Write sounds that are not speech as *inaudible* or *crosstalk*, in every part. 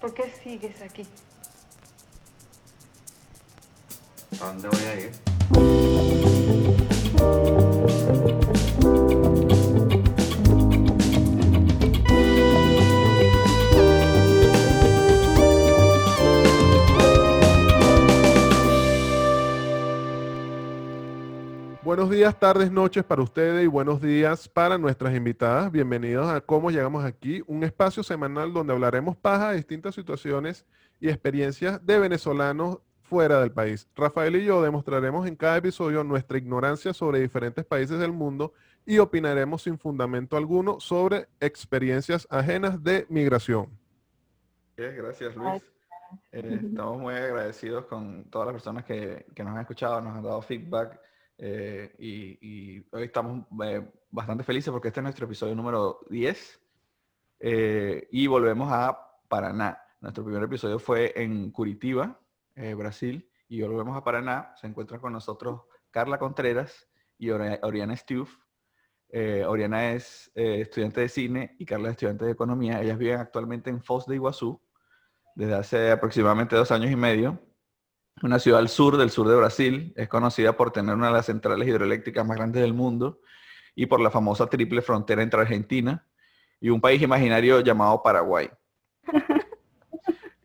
¿Por qué sigues aquí? ¿A dónde voy a ir? Buenos días, tardes, noches para ustedes y buenos días para nuestras invitadas. Bienvenidos a Cómo Llegamos Aquí, un espacio semanal donde hablaremos paja de distintas situaciones y experiencias de venezolanos fuera del país. Rafael y yo demostraremos en cada episodio nuestra ignorancia sobre diferentes países del mundo y opinaremos sin fundamento alguno sobre experiencias ajenas de migración. Bien, Gracias, Luis. Eh, estamos muy agradecidos con todas las personas que, que nos han escuchado, nos han dado feedback eh, y, hoy estamos eh, bastante felices porque este es nuestro episodio número 10 eh, y volvemos a Paraná. Nuestro primer episodio fue en Curitiba, Brasil, y volvemos a Paraná. Se encuentran con nosotros Carla Contreras y Ori- Oriana Stuf. Eh, Oriana es estudiante de cine y Carla es estudiante de economía. Ellas viven actualmente en Foz de Iguazú desde hace aproximadamente dos años y medio. Una ciudad al sur del sur de Brasil. Es conocida por tener una de las centrales hidroeléctricas más grandes del mundo y por la famosa triple frontera entre Argentina y un país imaginario llamado Paraguay. *laughs*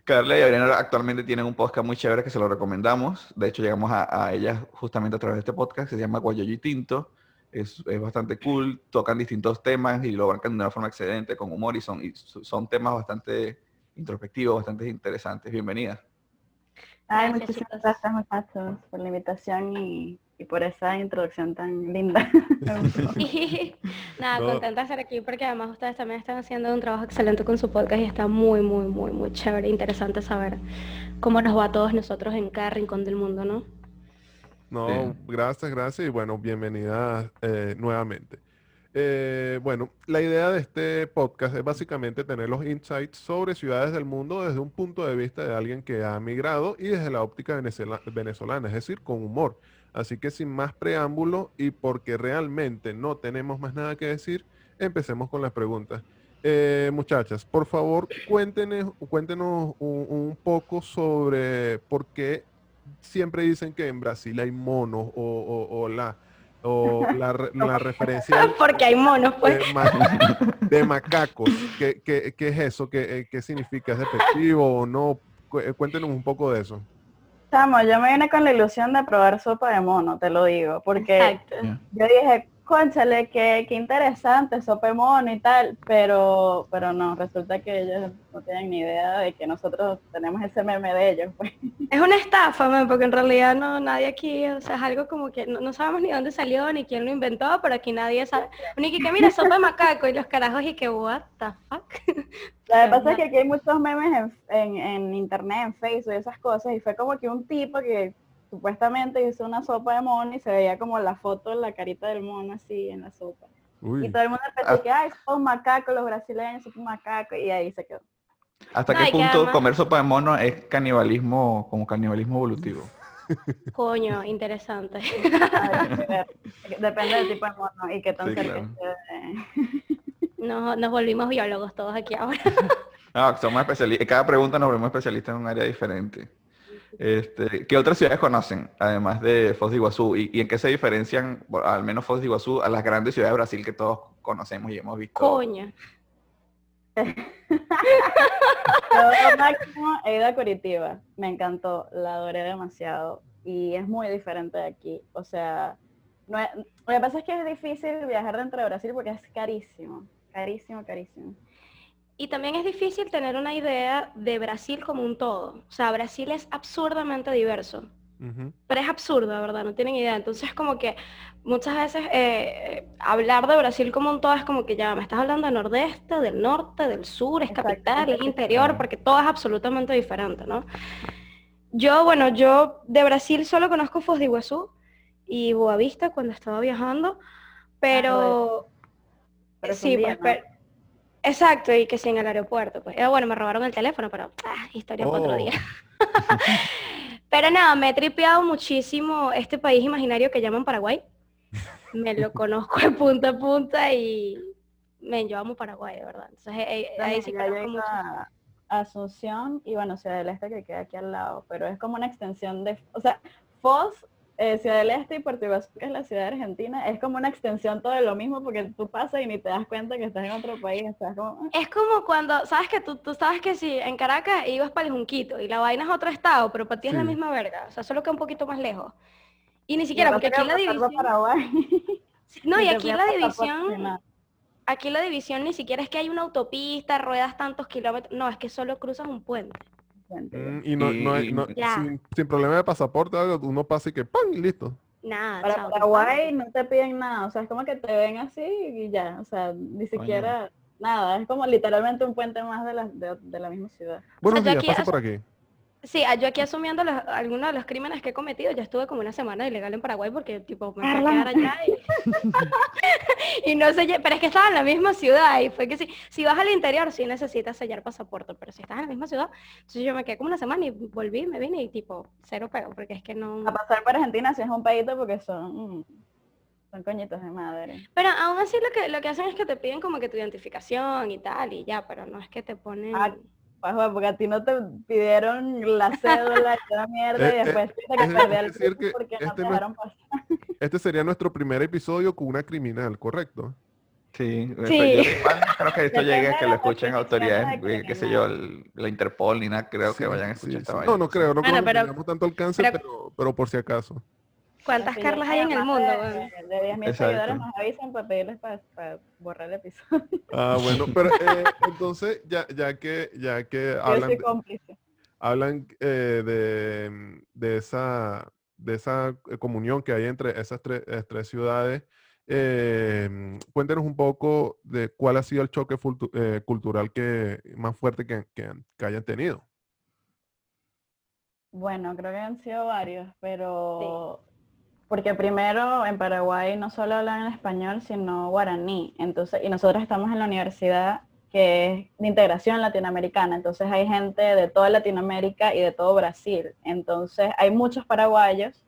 Carla y Adriana actualmente tienen un podcast muy chévere que se lo recomendamos. De hecho, llegamos a, a ellas justamente a través de este podcast que se llama Guayoyo y Tinto. Es, es bastante cool, tocan distintos temas y lo abarcan de una forma excelente, con humor y son, y son temas bastante introspectivos, bastante interesantes. Bienvenidas. Ay, Gracias, muchísimas chicos. gracias muchachos por la invitación y, y por esa introducción tan linda. Y *laughs* *laughs* nada, No. contenta de estar aquí porque además ustedes también están haciendo un trabajo excelente con su podcast y está muy, muy, muy, muy chévere, interesante saber cómo nos va a todos nosotros en cada rincón del mundo, ¿no? No, Sí. gracias, gracias y bueno, bienvenidas eh, nuevamente. Eh, bueno, la idea de este podcast es básicamente tener los insights sobre ciudades del mundo desde un punto de vista de alguien que ha migrado y desde la óptica venezolana, es decir, con humor. Así que sin más preámbulo y porque realmente no tenemos más nada que decir, empecemos con las preguntas. Eh, muchachas, por favor, cuéntenos, cuéntenos un, un poco sobre por qué siempre dicen que en Brasil hay monos o, o- o la, o la, re- la referencia *laughs* Porque hay monos, pues. de, ma- de macacos. ¿Qué, qué- qué es eso? ¿Qué, eh, qué significa? ¿Es despectivo o no? Eh, Cuéntenos un poco de eso. Chamo, yo me vine con la ilusión de probar sopa de mono, te lo digo, porque Exacto. yo dije, conchale, qué, qué interesante, mono y tal, pero, pero no, resulta que ellos no tienen ni idea de que nosotros tenemos ese meme de ellos. Pues. Es una estafa, man, porque en realidad no, nadie aquí, o sea, es algo como que no, no sabemos ni dónde salió, ni quién lo inventó, pero aquí nadie sabe. Ni que, que mira, *laughs* sopa de macaco y los carajos y que, what the fuck. Lo que pasa es que aquí hay muchos memes en, en, en internet, en Facebook y esas cosas, y fue como que un tipo que supuestamente hizo una sopa de mono y se veía como la foto, la carita del mono así en la sopa. Y todo el mundo Ah. pensó que, ay, son macacos los brasileños, son macacos, y ahí se quedó. ¿Hasta qué punto comer sopa de mono es canibalismo, como canibalismo evolutivo? *laughs* Coño, interesante. *laughs* Ver. Depende del tipo de mono y qué tan Sí, cerca claro. Nos, nos volvimos biólogos todos aquí ahora. *laughs* No, somos especialistas. Cada pregunta nos volvemos especialistas en un área diferente. Este, ¿Qué otras ciudades conocen, además de Foz de Iguazú? ¿Y, y en qué se diferencian, al menos Foz de Iguazú, a las grandes ciudades de Brasil que todos conocemos y hemos visto? Coño. *laughs* Yo máximo he ido a Curitiba, me encantó, la adoré demasiado y es muy diferente de aquí. O sea, no es- lo que pasa es que es difícil viajar dentro de Brasil porque es carísimo, carísimo, carísimo. Y también es difícil tener una idea de Brasil como un todo. O sea, Brasil es absurdamente diverso. Pero es absurdo, de verdad, no tienen idea. Entonces, como que muchas veces eh, hablar de Brasil como un todo es como que ya me estás hablando del nordeste, del norte, del sur, es Exacto, capital, es interior, porque todo es absolutamente diferente, ¿no? Yo, bueno, yo de Brasil solo conozco Foz de Iguazú y Boavista cuando estaba viajando, pero... Pero sí, pues, Exacto, y que sí en el aeropuerto. Pues Eh, bueno, me robaron el teléfono, pero ah, historia para otro Oh. día. *laughs* *laughs* pero nada, me he tripeado muchísimo este país imaginario que llaman Paraguay. Me lo *laughs* conozco de punta a punta y me yo amo Paraguay, de verdad. Entonces eh, eh, ahí sí conozco mucho. Asunción y bueno, Ciudad del Este que queda aquí al lado, pero es como una extensión de, o sea, Foz, eh, Ciudad del Este y Puerto Iguazú, que es la ciudad de Argentina, es como una extensión todo de lo mismo porque tú pasas y ni te das cuenta que estás en otro país, estás como... Es como cuando, sabes que tú, tú sabes que si en Caracas ibas para el Junquito y la vaina es otro estado, pero para ti es la Sí. misma verga, o sea, solo que un poquito más lejos. Y ni siquiera, Y porque aquí la división... *laughs* No, y te aquí la división... Aquí la división ni siquiera es que hay una autopista, ruedas tantos kilómetros, no, es que solo cruzas un puente. Mm, y no, no hay- no- sin, sin problema de pasaporte, algo, uno pasa y que ¡pam! y listo. Nada, Para chao, Paraguay no te piden nada, o sea, es como que te ven así y ya, o sea, ni siquiera nada, es como literalmente un puente más de la, de, de la misma ciudad. Buenos días, aquí pase hace- por aquí. Sí, ah, yo aquí asumiendo los- algunos de los crímenes que he cometido, ya estuve como una semana ilegal en Paraguay porque tipo me fui a quedar allá y, *laughs* y no sé, pero es que estaba en la misma ciudad y fue que sí, si vas al interior sí necesitas sellar pasaporte, pero si estás en la misma ciudad, entonces yo me quedé como una semana y volví, me vine y tipo cero pego, porque es que no... A pasar por Argentina sí es un pedito porque son, mm, son coñitos de madre. Pero aún así lo que, lo que hacen es que te piden como que tu identificación y tal y ya, pero no es que te ponen... Ah, Pues, bueno, porque a ti no te pidieron la cédula y toda mierda *laughs* Eh, y eh, después te es que perder el decir tiempo que porque no este te no- dejaron pasar. *laughs* Este sería nuestro primer episodio con una criminal, ¿correcto? Sí, Sí. yo creo que esto llegue a que lo escuchen autoridades, de eh, qué sé criminal. yo, el- la Interpol ni nada, creo que Sí, vayan a sí, escuchar esta sí. vaina. No, no creo, no Bueno, creo que tengamos tanto alcance, pero- pero, pero por si acaso. ¿Cuántas Carlas hay en el mundo? De, de 10.000 Exacto. seguidores nos avisan para pedirles para, borrar el episodio. *laughs* Ah, bueno, pero eh, entonces, ya, ya que, ya que hablan, hablan eh, de, de esa, de esa eh, comunión que hay entre esas tres, eh, tres ciudades, eh, cuéntenos un poco de cuál ha sido el choque eh, cultural que, más fuerte que, que que hayan tenido. Bueno, creo que han sido varios, pero porque primero en Paraguay no solo hablan español, sino guaraní. Entonces, y nosotros estamos en la universidad que es de integración latinoamericana. Entonces hay gente de toda Latinoamérica y de todo Brasil. Entonces hay muchos paraguayos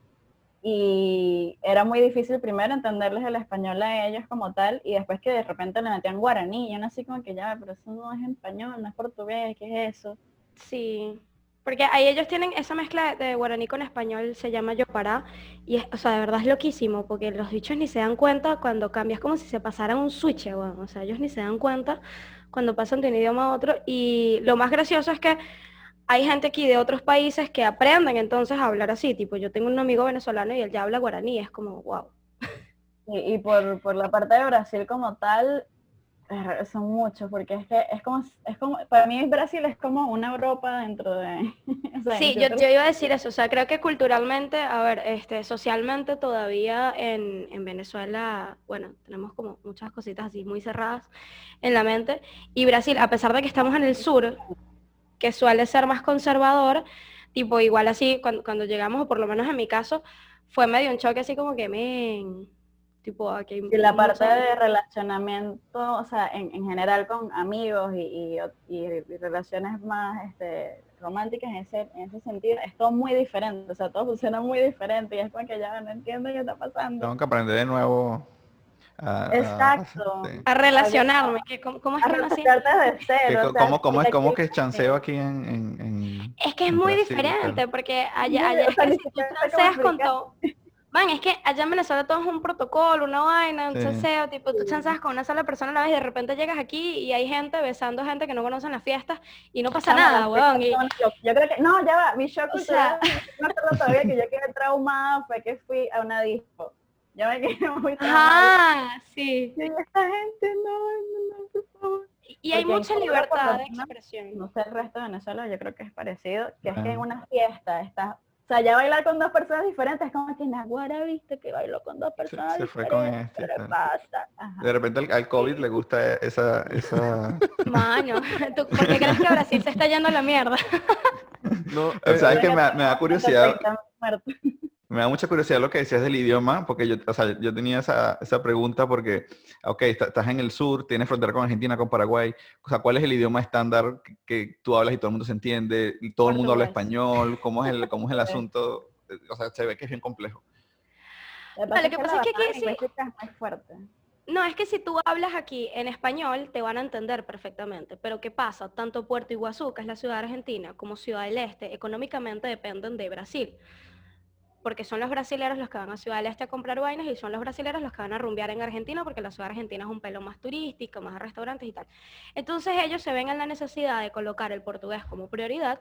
y era muy difícil primero entenderles el español a ellos como tal y después que de repente le metían guaraní. Y así como que ya, pero eso no es español, no es portugués, ¿qué es eso? Sí, porque ahí ellos tienen esa mezcla de guaraní con español, se llama yopará, y es, o sea, de verdad es loquísimo, porque los bichos ni se dan cuenta cuando cambias, como si se pasara un switch, weón, o sea, ellos ni se dan cuenta cuando pasan de un idioma a otro, y lo más gracioso es que hay gente aquí de otros países que aprenden entonces a hablar así, tipo, yo tengo un amigo venezolano y él ya habla guaraní, es como, wow. Y, y por, por la parte de Brasil como tal, son muchos, porque es que es como, es como, para mí Brasil es como una Europa dentro de... *laughs* o sea, Sí, yo, yo iba a decir eso, o sea, creo que culturalmente, a ver, este, socialmente todavía en, en Venezuela, bueno, tenemos como muchas cositas así muy cerradas en la mente, y Brasil, a pesar de que estamos en el sur, que suele ser más conservador, tipo igual así, cuando, cuando llegamos, o por lo menos en mi caso, fue medio un choque así como que, men, tipo, aquí hay Y la parte de relacionamiento, o sea, en, en general con amigos y, y, relaciones más este, románticas en ese, en ese sentido, es todo muy diferente, o sea, todo funciona muy diferente y es como que ya no entiendo qué está pasando. Tengo que aprender de nuevo a... a- Exacto. sí. a relacionarme, que cómo, cómo es A que o sea, ¿Cómo, cómo es, porque cómo que es chanceo aquí en... en- en- Es que es en muy Brasil, diferente, claro? porque allá, allá es si tú chanceas con todo. Man, es que allá en Venezuela todo es un protocolo, una vaina, un Sí. chanceo, tipo, tú Sí. chanceas con una sola persona a la vez y de repente llegas aquí y hay gente besando gente que no conoce en las fiestas y no pasa Chama, nada, weón. y- Yo creo que, no, ya va, mi shock O sea- no recuerdo todavía que yo quedé traumada, fue que fui a una disco. Yo me quedé muy *laughs* traumada. Ajá, sí. Y yo, esta gente, no, no, no, por favor. Y hay Porque mucha libertad de expresión. No sé el resto de Venezuela, yo creo que es parecido, que es que en Ah. una fiesta estás, o sea, ya bailar con dos personas diferentes, es como que Naguara viste que bailó con dos personas se fue con diferentes, este, ¿qué le tal. pasa? Ajá. De repente al, al COVID le gusta esa... esa... *laughs* Mano, ¿tú por qué crees que Brasil se está yendo a la mierda? No, *laughs* O eh, sea, es que me da- me da curiosidad. 30 muertos. Me da mucha curiosidad lo que decías del idioma, porque yo, o sea, yo tenía esa, esa pregunta porque, ok, está- estás en el sur, tienes frontera con Argentina, con Paraguay, o sea, ¿cuál es el idioma estándar que, que tú hablas y todo el mundo se entiende, y todo el mundo habla español? ¿Cómo es el, *laughs* cómo es el asunto? O sea, se ve que es bien complejo. Lo que que pasa es que aquí sí- fuerte. No, es que si tú hablas aquí en español, te van a entender perfectamente. Pero ¿qué pasa? Tanto Puerto Iguazú, que es la ciudad argentina, como Ciudad del Este, económicamente dependen de Brasil. Porque son los brasileros los que van a Ciudad del Este a comprar vainas y son los brasileros los que van a rumbear en Argentina porque la ciudad argentina es un pelo más turístico, más de restaurantes y tal. Entonces ellos se ven en la necesidad de colocar el portugués como prioridad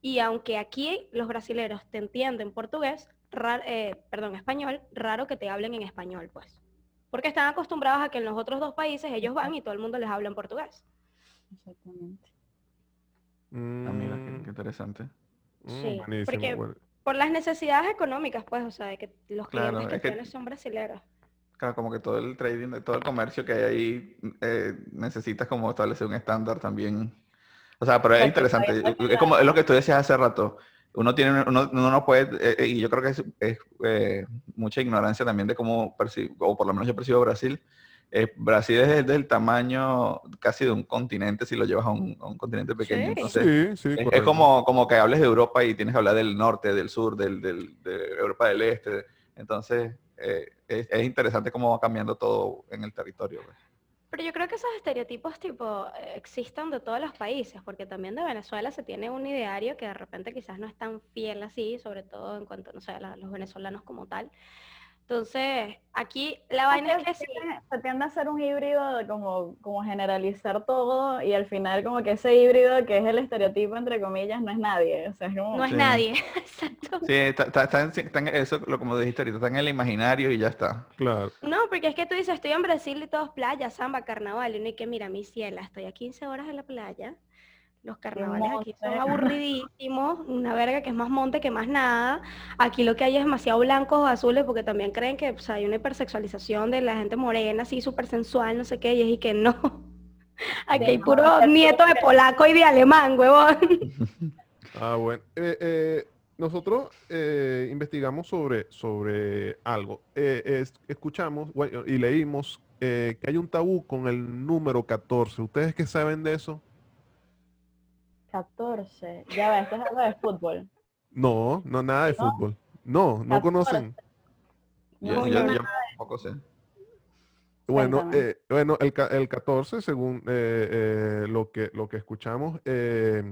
y aunque aquí los brasileros te entienden portugués, eh, perdón, español, raro que te hablen en español, pues porque están acostumbrados a que en los otros dos países ellos van y todo el mundo les habla en portugués. Exactamente. Ah, mira, qué, qué interesante. Mm, Sí, porque- bueno. Por las necesidades económicas, pues, o sea, de que los Claro, clientes que es que- tienes son brasileños. Claro, como que todo el trading, de todo el comercio que hay ahí, eh, necesitas como establecer un estándar también. O sea, pero es interesante. Es como es lo que tú decías hace rato. Uno tiene, uno, uno no puede, eh, eh, y yo creo que es, es, eh, mucha ignorancia también de cómo percibo, o por lo menos yo percibo Brasil. Eh, Brasil es del tamaño casi de un continente si lo llevas a un, a un continente pequeño. Sí. Entonces, Sí, sí, es, como, como que hables de Europa y tienes que hablar del norte, del sur, del, del- de Europa del Este. Entonces, eh, es, es interesante cómo va cambiando todo en el territorio. pues. Pero yo creo que esos estereotipos tipo existen de todos los países, porque también de Venezuela se tiene un ideario que de repente quizás no es tan fiel así, sobre todo en cuanto, no sé, a los venezolanos como tal. Entonces, aquí la vaina es que sí. se tiende a hacer un híbrido de como, como generalizar todo y al final como que ese híbrido que es el estereotipo entre comillas no es nadie. O sea, es como No es Sí. nadie, *laughs* exacto. Sí, está, está- está en, está en eso, lo como dijiste ahorita, está en el imaginario y ya está. Claro. No, porque es que tú dices, estoy en Brasil y todo es playa, samba, carnaval, y uno y que mira, mi ciela, estoy a 15 horas en la playa, los carnavales aquí son aburridísimos, una verga que es más monte que más nada, aquí lo que hay es demasiado blancos o azules, porque también creen que pues, hay una hipersexualización de la gente morena, así súper sensual, no sé qué, y es y que no. *laughs* Aquí De hay no, puro es nieto de polaco y de alemán, huevón. *laughs* Ah, bueno. Eh, eh, nosotros eh, investigamos sobre, sobre algo. Eh, es- escuchamos bueno, y leímos eh, que hay un tabú con el número 14. ¿Ustedes qué saben de eso? 14. Ya ves, esto es algo de fútbol. No, no nada de ¿No? fútbol. No, no 14. conocen. Yo, No, tampoco sé. Bueno, eh, bueno, el, el 14, según eh, eh, lo que lo que escuchamos, eh,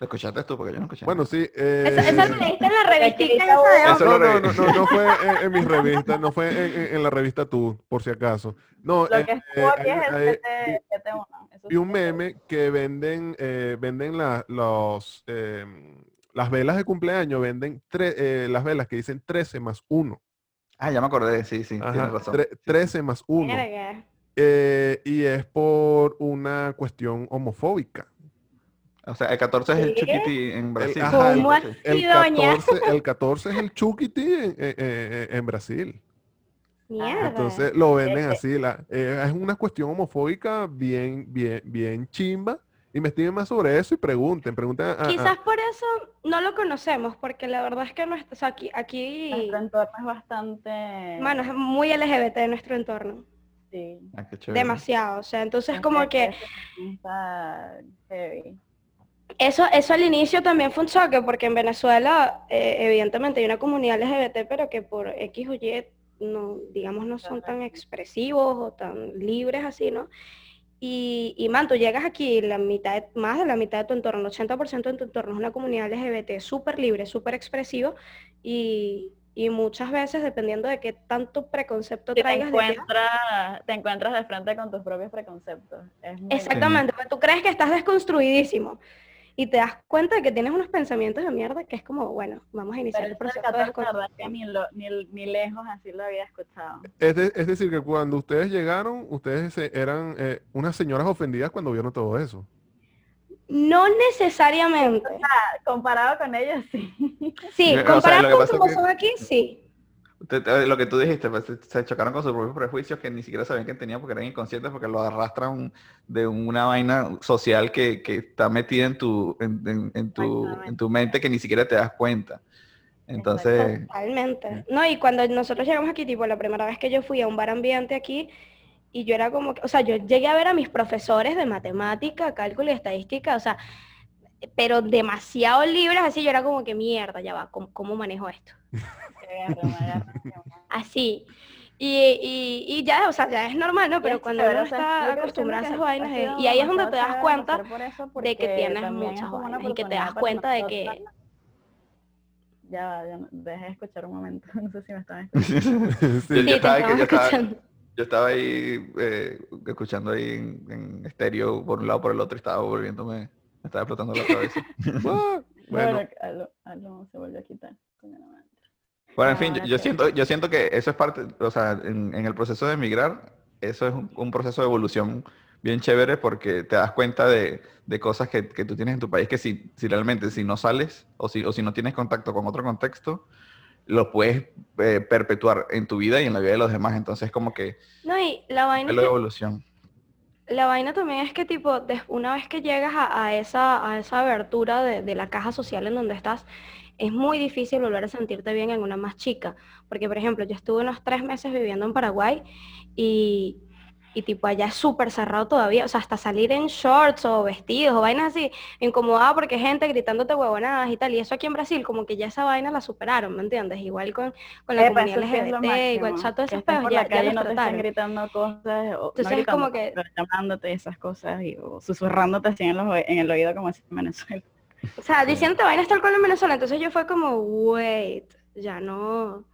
¿Lo escuchaste tú? Porque yo no escuché. bueno, sí. Eso, eh, eso lo leíste en la revistita Eso Eso No, no, no, no, no fue en, en mis revistas, no fue en, en- en la revista Tú, por si acaso. No, Lo eh, que eh, estuvo aquí hay- es el hay- 7 7-1. eso vi un meme que venden, eh, venden la- los, eh, las velas de cumpleaños, venden tre- eh, las velas que dicen 13 más 1. Ah, ya me acordé, sí, sí, tienes Ajá, razón. tre- Sí, sí. 13 más 1. Verga. Eh, y es por una cuestión homofóbica. O sea, el 14 es el. Chuquiti en Brasil. ajá, ¿Cómo Sí. así, El doña? 14, el 14 es el Chuquiti en, en- en- en Brasil. Mierda. Entonces lo venden así. La, eh, es una cuestión homofóbica bien, bien, bien chimba. Investiguen más sobre eso y pregunten. Pregunten a- a- Quizás por eso no lo conocemos, porque la verdad es que no o sea, aquí, aquí, Nuestro entorno es bastante... mano, es muy LGBT nuestro entorno, sí. Ah, demasiado, o sea, entonces como que Está heavy. Eso, eso al inicio también fue un choque, porque en Venezuela eh, evidentemente hay una comunidad LGBT, pero que por X o Y, no, digamos, no son tan expresivos o tan libres así, ¿no? Y, y man, tú llegas aquí, la mitad, de- más de la mitad de tu entorno, el 80% de tu entorno es una comunidad LGBT súper libre, súper expresivo y, y muchas veces, dependiendo de qué tanto preconcepto te traigas de ti, encuentras, te encuentras de frente con tus propios preconceptos. Es Exactamente, porque tú crees que estás desconstruidísimo y te das cuenta de que tienes unos pensamientos de mierda que es como, bueno, vamos a iniciar Pero el proceso de 14, la verdad desconstrucción. que ni, lo- ni, ni lejos así lo había escuchado. Es, de- es decir, que cuando ustedes llegaron, ustedes eran eh, unas señoras ofendidas cuando vieron todo eso. No necesariamente. Comparado con ellos, sí. Sí, o sea, comparado con es como que- son aquí, sí. Lo que tú dijiste, pues, se- chocaron con sus propios prejuicios que ni siquiera sabían que tenían porque eran inconscientes porque lo arrastran de una vaina social que, que está metida en tu, en, en- en tu, en tu mente que ni siquiera te das cuenta. Entonces, Totalmente. No, y cuando nosotros llegamos aquí, tipo, la primera vez que yo fui a un bar ambiente aquí, y yo era como que, o sea, yo llegué a ver a mis profesores de matemática, cálculo y estadística, o sea, pero demasiado libres, así yo era como que mierda, ya va, ¿cómo, cómo manejo esto? *laughs* *laughs* Así. Y, y, ya, o sea, ya es normal, ¿no? Pero cuando uno está acostumbrado a esas vainas, y ahí es donde te das cuenta de que tienes muchas vainas y que te das cuenta de que... Ya, ya, dejé de escuchar un momento, *laughs* no sé si me estaban *laughs* escuchando. sí, yo, estaba, yo, estaba, ahí eh, escuchando ahí en, estéreo por un lado por el otro y estaba volviéndome, me estaba explotando la cabeza. bueno, bueno algo, algo se volvió a quitar. Bueno, en fin, yo, siento, yo siento que eso es parte, o sea, en, el proceso de emigrar, eso es un, proceso de evolución bien chévere porque te das cuenta de, cosas que, tú tienes en tu país que si, si realmente si no sales o si, o si no tienes contacto con otro contexto, lo puedes eh, perpetuar en tu vida y en la vida de los demás. Entonces como que... No, y la vaina... Es la evolución. La vaina también es que tipo, una vez que llegas a, esa, a esa abertura de, de la caja social en donde estás, es muy difícil volver a sentirte bien en una más chica. Porque, por ejemplo, yo estuve unos tres meses viviendo en Paraguay y, y tipo allá es súper cerrado todavía. O sea, hasta salir en shorts o vestidos o vainas así, incomodada porque hay gente gritándote huevonadas y tal. Y eso aquí en Brasil, como que ya esa vaina la superaron, ¿me entiendes? Igual con, con la comunidad LGBT, igual, o sea, todos esos pedos ya, ya no te están gritando cosas, o, Entonces no como que... llamándote esas cosas y, o susurrándote así en, en el oído como así en Venezuela. O sea, *laughs* diciendo vaina está alcohol en Venezuela, entonces yo fue como, wait, ya no.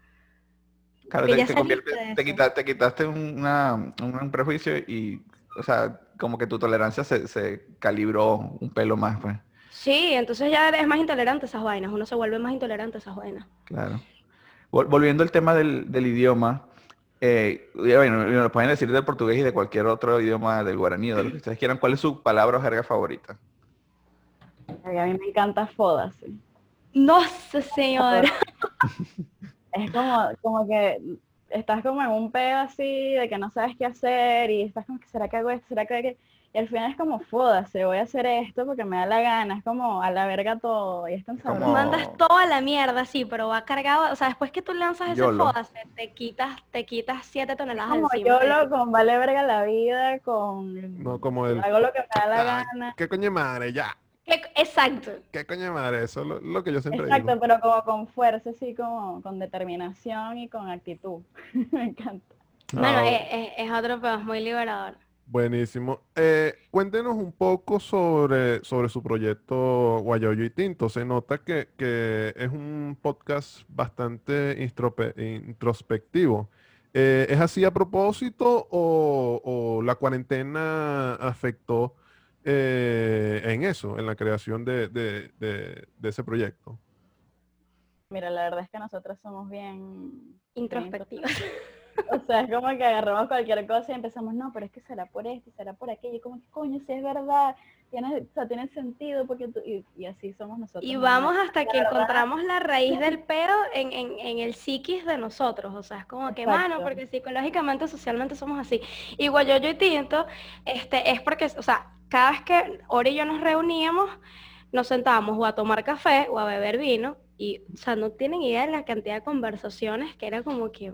Claro, te, te, quitaste un prejuicio y, o sea, como que tu tolerancia se, calibró un pelo más, pues. Sí, entonces ya eres más intolerante a esas vainas, uno se vuelve más intolerante a esas vainas. Claro. Volviendo al tema del, idioma, eh, bueno, lo pueden decir del portugués y de cualquier otro idioma del guaraní, de lo que ustedes quieran, ¿cuál es su palabra o jerga favorita? a mí me encanta Foda, sí. No sé, señora. *laughs* es como, como que estás como en un pedo así de que no sabes qué hacer y estás como que será que hago esto, será que, que... y al final es como se voy a hacer esto porque me da la gana, es como a la verga todo y es tan sabroso. Mandas toda la mierda, sí, pero va cargado, o sea, después que tú lanzas ese foda, te quitas, te quitas siete toneladas como encima. Yo lo con vale verga la vida, con no como el hago lo que me da la gana. ¿Qué coño madre ya? Exacto. ¿Qué coño madre? Eso es lo, que yo siempre Exacto, pero como con fuerza, así como con determinación y con actitud. *laughs* Me encanta. Bueno, ah, es, otro pero es muy liberador. Buenísimo. Eh, cuéntenos un poco sobre, sobre su proyecto Guayoyo y Tinto. Se nota que, es un podcast bastante introspectivo. Eh, ¿Es así a propósito o, o la cuarentena afectó eh, en eso, en la creación de, de, ese proyecto? Mira, la verdad es que nosotros somos bien introspectivos. *laughs* O sea, es como que agarramos cualquier cosa y empezamos, no, pero es que será por esto, será por aquello, como que coño, si es verdad, tiene, o sea, tiene sentido, porque y, así somos nosotros. Y vamos hasta que encontramos la raíz del *laughs* pedo en, en, en, el psiquis de nosotros, o sea, es como que, mano, porque psicológicamente, socialmente somos así. Igual yo, yo y Tinto, este, es porque, o sea, cada vez que Ori y yo nos reuníamos, nos sentábamos o a tomar café o a beber vino y, o sea, no tienen idea de la cantidad de conversaciones que era como que...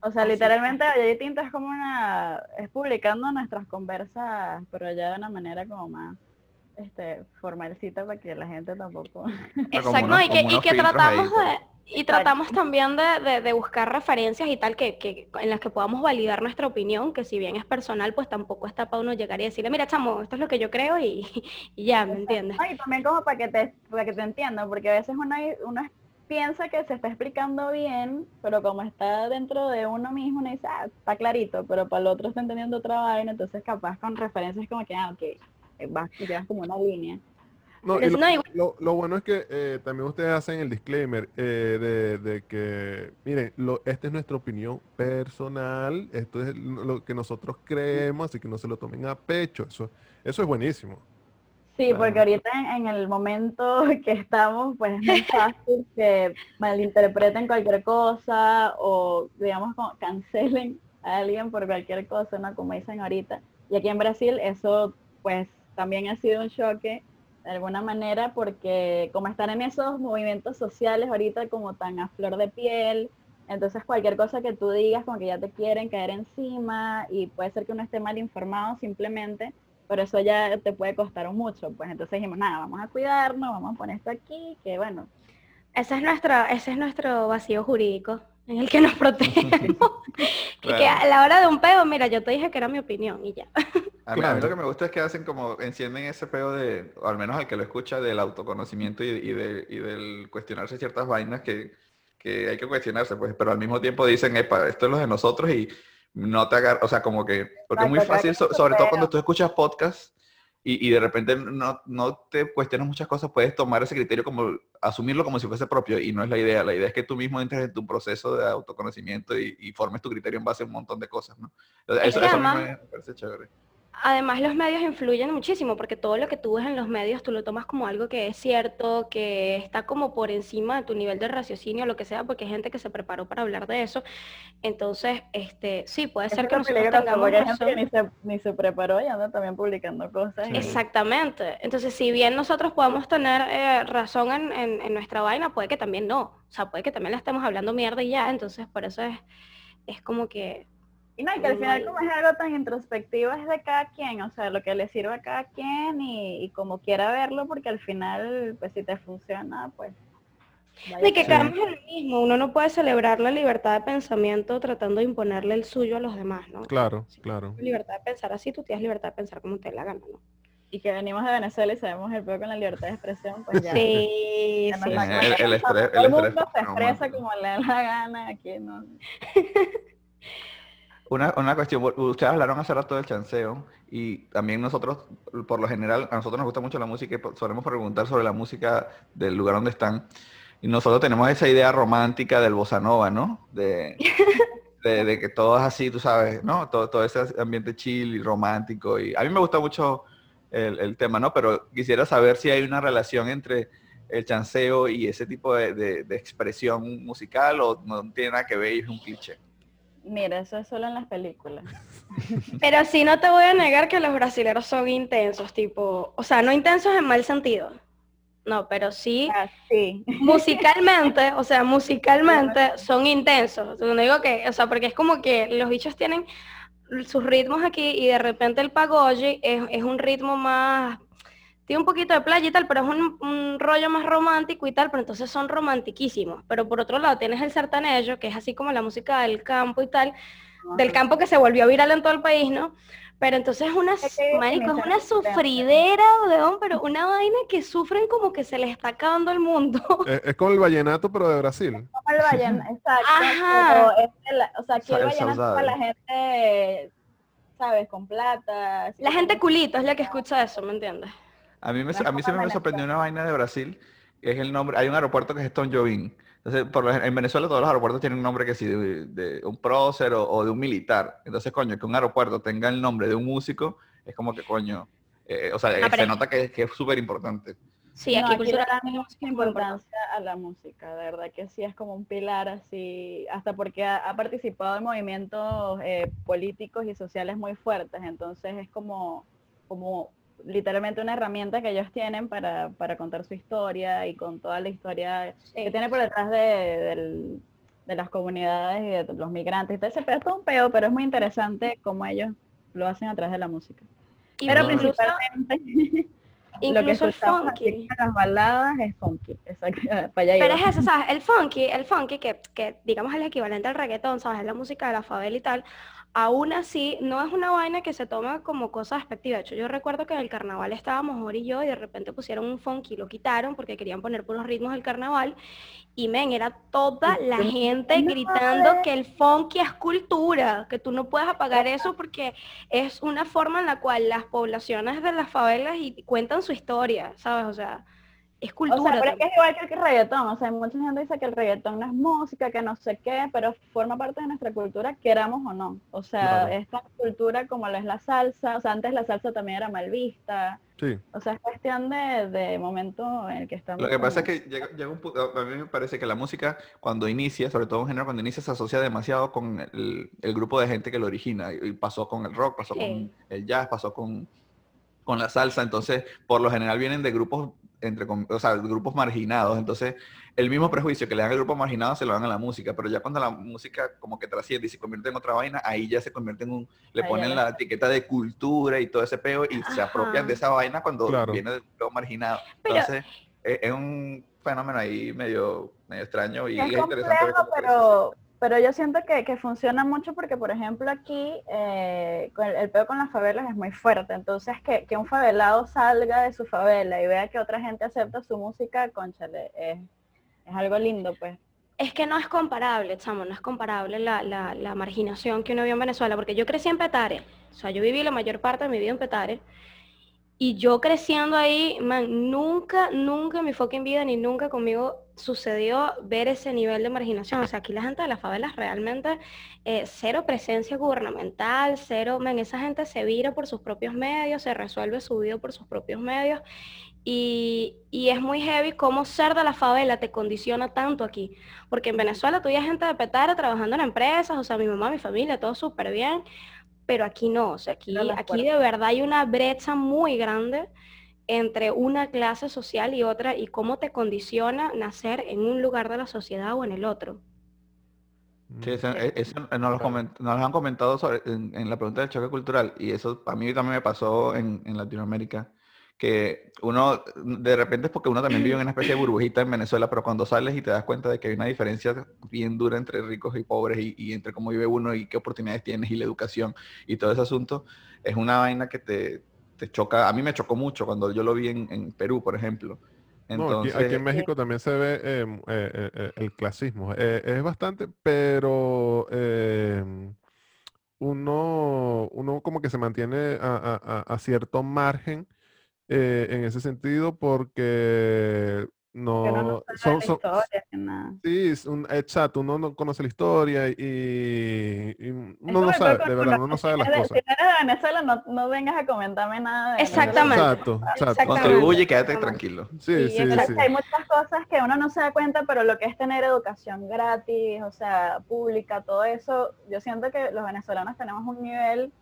O sea, literalmente Oye Tinto es como una... es publicando nuestras conversas, pero ya de una manera como más este formalcita para que la gente tampoco... *laughs* Exacto, y que, y que tratamos de y tratamos también de, buscar referencias y tal que, en las que podamos validar nuestra opinión, que si bien es personal, pues tampoco está para uno llegar y decirle, mira, chamo, esto es lo que yo creo y, *laughs* ya, ¿me entiendes? y también como para que te, para que te entienda, porque a veces uno, uno piensa que se está explicando bien, pero como está dentro de uno mismo, uno dice, ah, está clarito, pero para el otro está entendiendo otra vaina, entonces capaz con referencias como que, ah, ok, vas, como una línea. No, lo, bueno es que eh, también ustedes hacen el disclaimer eh, de, que, miren, lo, esta es nuestra opinión personal, esto es lo que nosotros creemos, así que no se lo tomen a pecho, eso, eso es buenísimo. Sí, porque ahorita en, el momento *laughs* que estamos, pues es muy fácil que malinterpreten cualquier cosa o, digamos, cancelen a alguien por cualquier cosa, ¿no? Como dicen ahorita. Y aquí en Brasil eso, pues, también ha sido un choque de alguna manera, porque como están en esos movimientos sociales ahorita como tan a flor de piel, entonces cualquier cosa que tú digas como que ya te quieren caer encima y puede ser que uno esté mal informado simplemente, pero eso ya te puede costar mucho. Pues entonces dijimos, nada, vamos a cuidarnos, vamos a poner esto aquí, que bueno. Ese es nuestro, ese es nuestro vacío jurídico. En el que nos protegemos. *laughs* que a la hora de un peo, mira, yo te dije que era mi opinión y ya. A mí, a mí lo que me gusta es que hacen como, encienden ese peo de, o al menos al que lo escucha, del autoconocimiento y, y, de, y del cuestionarse ciertas vainas que, que hay que cuestionarse, pues, pero al mismo tiempo dicen, epa, esto es lo de nosotros y no te agarra, o sea, como que, porque es muy fácil, so- sobre todo cuando tú escuchas podcast y, y de repente no, no te cuestionas muchas cosas, puedes tomar ese criterio como, asumirlo como si fuese propio y no es la idea, la idea es que tú mismo entres en tu proceso de autoconocimiento y, y formes tu criterio en base a un montón de cosas, ¿no? Eso, Es eso me parece chévere. Además, los medios influyen muchísimo, porque todo lo que tú ves en los medios, tú lo tomas como algo que es cierto, que está como por encima de tu nivel de raciocinio, lo que sea, porque hay gente que se preparó para hablar de eso. Entonces, este, sí, puede ser es que nosotros tengamos gente que razón. ni se, ni se preparó y anda también publicando cosas. Exactamente. Entonces, si bien nosotros podemos tener eh, razón en, en- en nuestra vaina, puede que también no. O sea, puede que también le estemos hablando mierda y ya. Entonces, por eso es, es como que Y no, y que al final como es algo tan introspectivo es de cada quien, o sea, lo que le sirva a cada quien y, y como quiera verlo, porque al final, pues si te funciona, pues... De que caemos en lo mismo, uno no puede celebrar la libertad de pensamiento tratando de imponerle el suyo a los demás, ¿no? Claro, Si claro. libertad de pensar así, tú tienes libertad de pensar como te la gana, ¿no? Y que venimos de Venezuela y sabemos el peor con la libertad de expresión, pues ya. Sí, sí. El- el- el estrés- todo el el mundo estrés se expresa como le da la gana, aquí no. *laughs* Una, una cuestión, ustedes hablaron hace rato del chanceo y también nosotros, por lo general, a nosotros nos gusta mucho la música y solemos preguntar sobre la música del lugar donde están. Y nosotros tenemos esa idea romántica del bossa nova, ¿no? De, *laughs* de, de que todo es así, tú sabes, ¿no? Todo, todo ese ambiente chill y romántico. Y a mí me gusta mucho el, el tema, ¿no? Pero quisiera saber si hay una relación entre el chanceo y ese tipo de, de- de expresión musical o no tiene nada que ver y es un cliché. Mira, eso es solo en las películas. *laughs* Pero sí no te voy a negar que los brasileros son intensos, tipo, o sea, no intensos en mal sentido. No, pero sí Ah, sí. *laughs* musicalmente, o sea, musicalmente son intensos. No digo que, o sea, porque es como que los bichos tienen sus ritmos aquí y de repente el pagoji es, es un ritmo más, tiene un poquito de playa y tal, pero es un, un rollo más romántico y tal, pero entonces son romantiquísimos. Pero por otro lado tienes el sertanejo, que es así como la música del campo y tal, del campo que se volvió viral en todo el país, ¿no? Pero entonces una, Es que marico, es una sufridera, weón, pero una vaina que sufren como que se les está acabando el mundo. *laughs* Es, es como el vallenato, pero de Brasil. Como el vallenato, *laughs* exacto. Ajá. es o sea, aquí el Sa- vallenato es para la gente, ¿sabes? Con plata. La gente culito es la que escucha eso, ¿me entiendes? A mí, me, a mí siempre me sorprendió una vaina de Brasil, que es el nombre, hay un aeropuerto que es Stone Jobim. Entonces, por en Venezuela todos los aeropuertos tienen un nombre que sí, de, de un prócer o, o de un militar. Entonces, coño, que un aeropuerto tenga el nombre de un músico, es como que, coño, eh, o sea, eh, Ah, se nota que, que es súper importante. Sí, No, aquí aquí le dan culturalmente mucha es muy importante. importancia a la música, de verdad que sí es como un pilar así, hasta porque ha, ha participado en movimientos eh, políticos y sociales muy fuertes, entonces es como, como literalmente una herramienta que ellos tienen para, para contar su historia y con toda la historia que tiene por detrás de, de las comunidades y de los migrantes. Entonces, es todo un peo, pero es muy interesante cómo ellos lo hacen a través de la música. Y Pero incluso, principalmente *laughs* lo que incluso el funky. las baladas es funky, exacto, *laughs* para allá Pero iba. es eso, ¿sabes? El funky, el funky, que, que digamos el equivalente al reggaetón, ¿sabes? Es la música de la favela y tal. Aún así, no es una vaina que se toma como cosa despectiva. De hecho, yo recuerdo que en el carnaval estábamos Ori y yo y de repente pusieron un funky, lo quitaron porque querían poner puros ritmos del carnaval. Y men, era toda la gente gritando eh. que el funky es cultura, que tú no puedes apagar eso porque es una forma en la cual las poblaciones de las favelas y cuentan su historia, ¿sabes? O sea, es O cultura. sea, pero es que es igual que el reggaetón, o sea, mucha gente dice que el reggaetón no es música, que no sé qué, pero forma parte de nuestra cultura, queramos o no. O sea, Claro. esta cultura como lo es la salsa, o sea, antes la salsa también era mal vista, Sí. o sea, es cuestión de, de momento en el que estamos. Lo que pasa es que llega, llega un punto, a mí me parece que la música cuando inicia, sobre todo en género cuando inicia, se asocia demasiado con el, el grupo de gente que lo origina. Y pasó con el rock, pasó Sí. con el jazz, pasó con, con la salsa. Entonces, por lo general vienen de grupos, entre, o sea, grupos marginados. Entonces, el mismo prejuicio que le dan al grupo marginado se lo dan a la música. Pero ya cuando la música como que trasciende y se convierte en otra vaina, ahí ya se convierte en un, le Ahí ponen la etiqueta de cultura y todo ese peo y se apropian de esa vaina cuando Claro. viene del grupo marginado. Pero- Entonces, es, es un fenómeno ahí medio, medio extraño y es es interesante ver complejo, pero, pero yo siento que, que, funciona mucho porque, por ejemplo, aquí eh, el, el con las favelas es muy fuerte. Entonces, que, que, un favelado salga de su favela y vea que otra gente acepta su música, conchale, es, es algo lindo, pues. Es que no es comparable, chamo, no es comparable la, la, la, marginación que uno vio en Venezuela, porque yo crecí en Petare, o sea, yo viví la mayor parte de mi vida en Petare, y yo creciendo ahí, man, nunca, nunca mi fucking vida, ni nunca conmigo sucedió ver ese nivel de marginación. O sea, aquí la gente de las favelas realmente eh, cero presencia gubernamental, cero, man, esa gente se vira por sus propios medios, se resuelve su vida por sus propios medios. Y, y, es muy heavy cómo ser de la favela te condiciona tanto aquí. Porque en Venezuela tú ya gente de Petare trabajando en empresas, o sea, mi mamá, mi familia, todo súper bien pero aquí no, o sea, aquí, aquí de verdad hay una brecha muy grande entre una clase social y otra y cómo te condiciona nacer en un lugar de la sociedad o en el otro. Sí, eso, e, nos, lo han comentado sobre, en, la pregunta del choque cultural y eso a mí también me pasó en, en Latinoamérica que uno, de repente es porque uno también vive en una especie de burbujita en Venezuela, pero cuando sales y te das cuenta de que hay una diferencia bien dura entre ricos y pobres y, entre cómo vive uno y qué oportunidades tienes y la educación y todo ese asunto, es una vaina que te, te choca. A mí me chocó mucho cuando yo lo vi en, en Perú, por ejemplo. Entonces, aquí, en México también se ve em, eh, eh, el clasismo. Eh, es bastante, pero em, uno, uno como que se mantiene a, a, a cierto margen eh, en ese sentido porque no, son, son sí, es un, exacto, uno no conoce la historia y, y uno no sabe, de verdad, uno no sabe las cosas. Si eres de Venezuela, no, no vengas a comentarme nada de Exactamente. Exacto, exacto. Contribuye y quédate tranquilo. Sí, sí, sí, Hay muchas cosas que uno no se da cuenta, pero lo que es tener educación gratis, o sea, pública, todo eso, yo siento que los venezolanos tenemos un nivel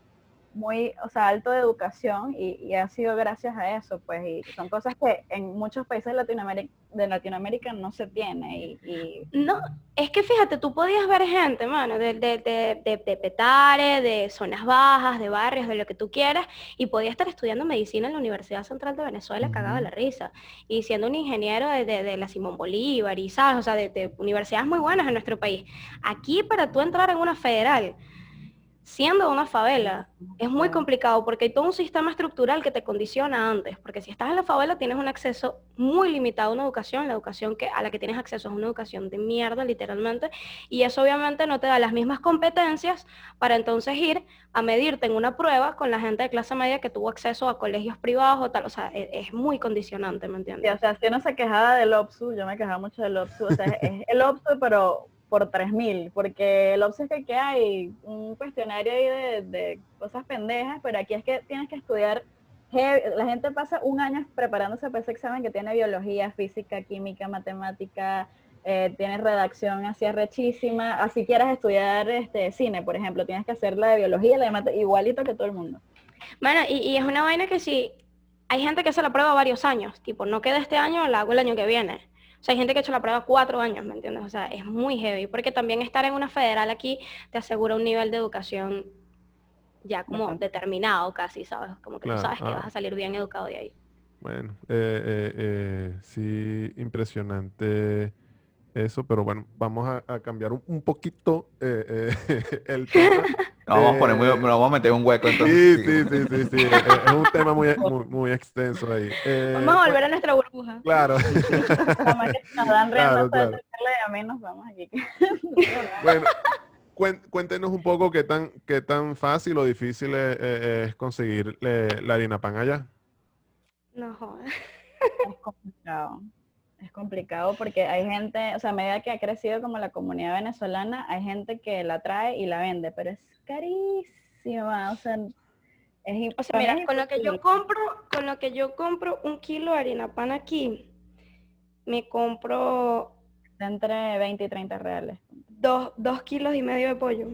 muy, o sea, alto de educación y, ha sido gracias a eso, pues, y son cosas que en muchos países de Latinoamérica, de Latinoamérica no se tiene. Y, No, es que fíjate, tú podías ver gente, mano, de, de, de, de, Petare, de zonas bajas, de barrios, de lo que tú quieras, y podía estar estudiando medicina en la Universidad Central de Venezuela, cagado de la risa, y siendo un ingeniero de, la Simón Bolívar, y sabes, o sea, de universidades muy buenas en nuestro país. Aquí, para tú entrar en una federal, siendo una favela, es muy complicado porque hay todo un sistema estructural que te condiciona antes, porque si estás en la favela tienes un acceso muy limitado a una educación, la educación que, a la que tienes acceso es una educación de mierda, literalmente, y eso obviamente no te da las mismas competencias para entonces ir a medirte en una prueba con la gente de clase media que tuvo acceso a colegios privados o tal, o sea, e, es, muy condicionante, ¿me entiendes? o sea, si uno se quejaba del OPSU, yo me quejaba mucho del OPSU, o sea, es el OPSU, pero por 3.000, porque el OPS es que hay un cuestionario ahí de, cosas pendejas, pero aquí es que tienes que estudiar, la gente pasa un año preparándose para ese examen que tiene biología, física, química, matemática, eh, tiene redacción así rechísima, así quieras estudiar este cine, por ejemplo, tienes que hacer la de biología, la de igualito que todo el mundo. Bueno, y, y es una vaina que si hay gente que se la prueba varios años, tipo, no queda este año, la hago el año que viene sea, hay gente que ha hecho la prueba cuatro años, ¿me entiendes? O sea, es muy heavy, porque también estar en una federal aquí te asegura un nivel de educación ya como determinado casi, ¿sabes? Como que tú sabes que vas a salir bien educado de ahí. Bueno, eh, eh, eh, sí, impresionante eso, pero bueno, vamos a, cambiar un, poquito eh, eh, *laughs* el tema. Vamos a poner muy, vamos a meter un hueco entonces. Sí, sí, sí, sí, sí. es un tema muy, muy, extenso ahí. Eh, vamos a volver a nuestra burbuja. Claro. *laughs* nos dan claro, claro. a menos, vamos aquí. *laughs* bueno, cuéntenos un poco qué tan, qué tan fácil o difícil es, conseguir la harina pan allá. No joder. Es complicado es complicado porque hay gente, o sea, a medida que ha crecido como la comunidad venezolana, hay gente que la trae y la vende, pero es carísima, o sea, es o sea, mira, con lo que yo compro, con lo que yo compro un kilo de harina pan aquí, me compro entre 20 y 30 reales. Dos, dos kilos y medio de pollo.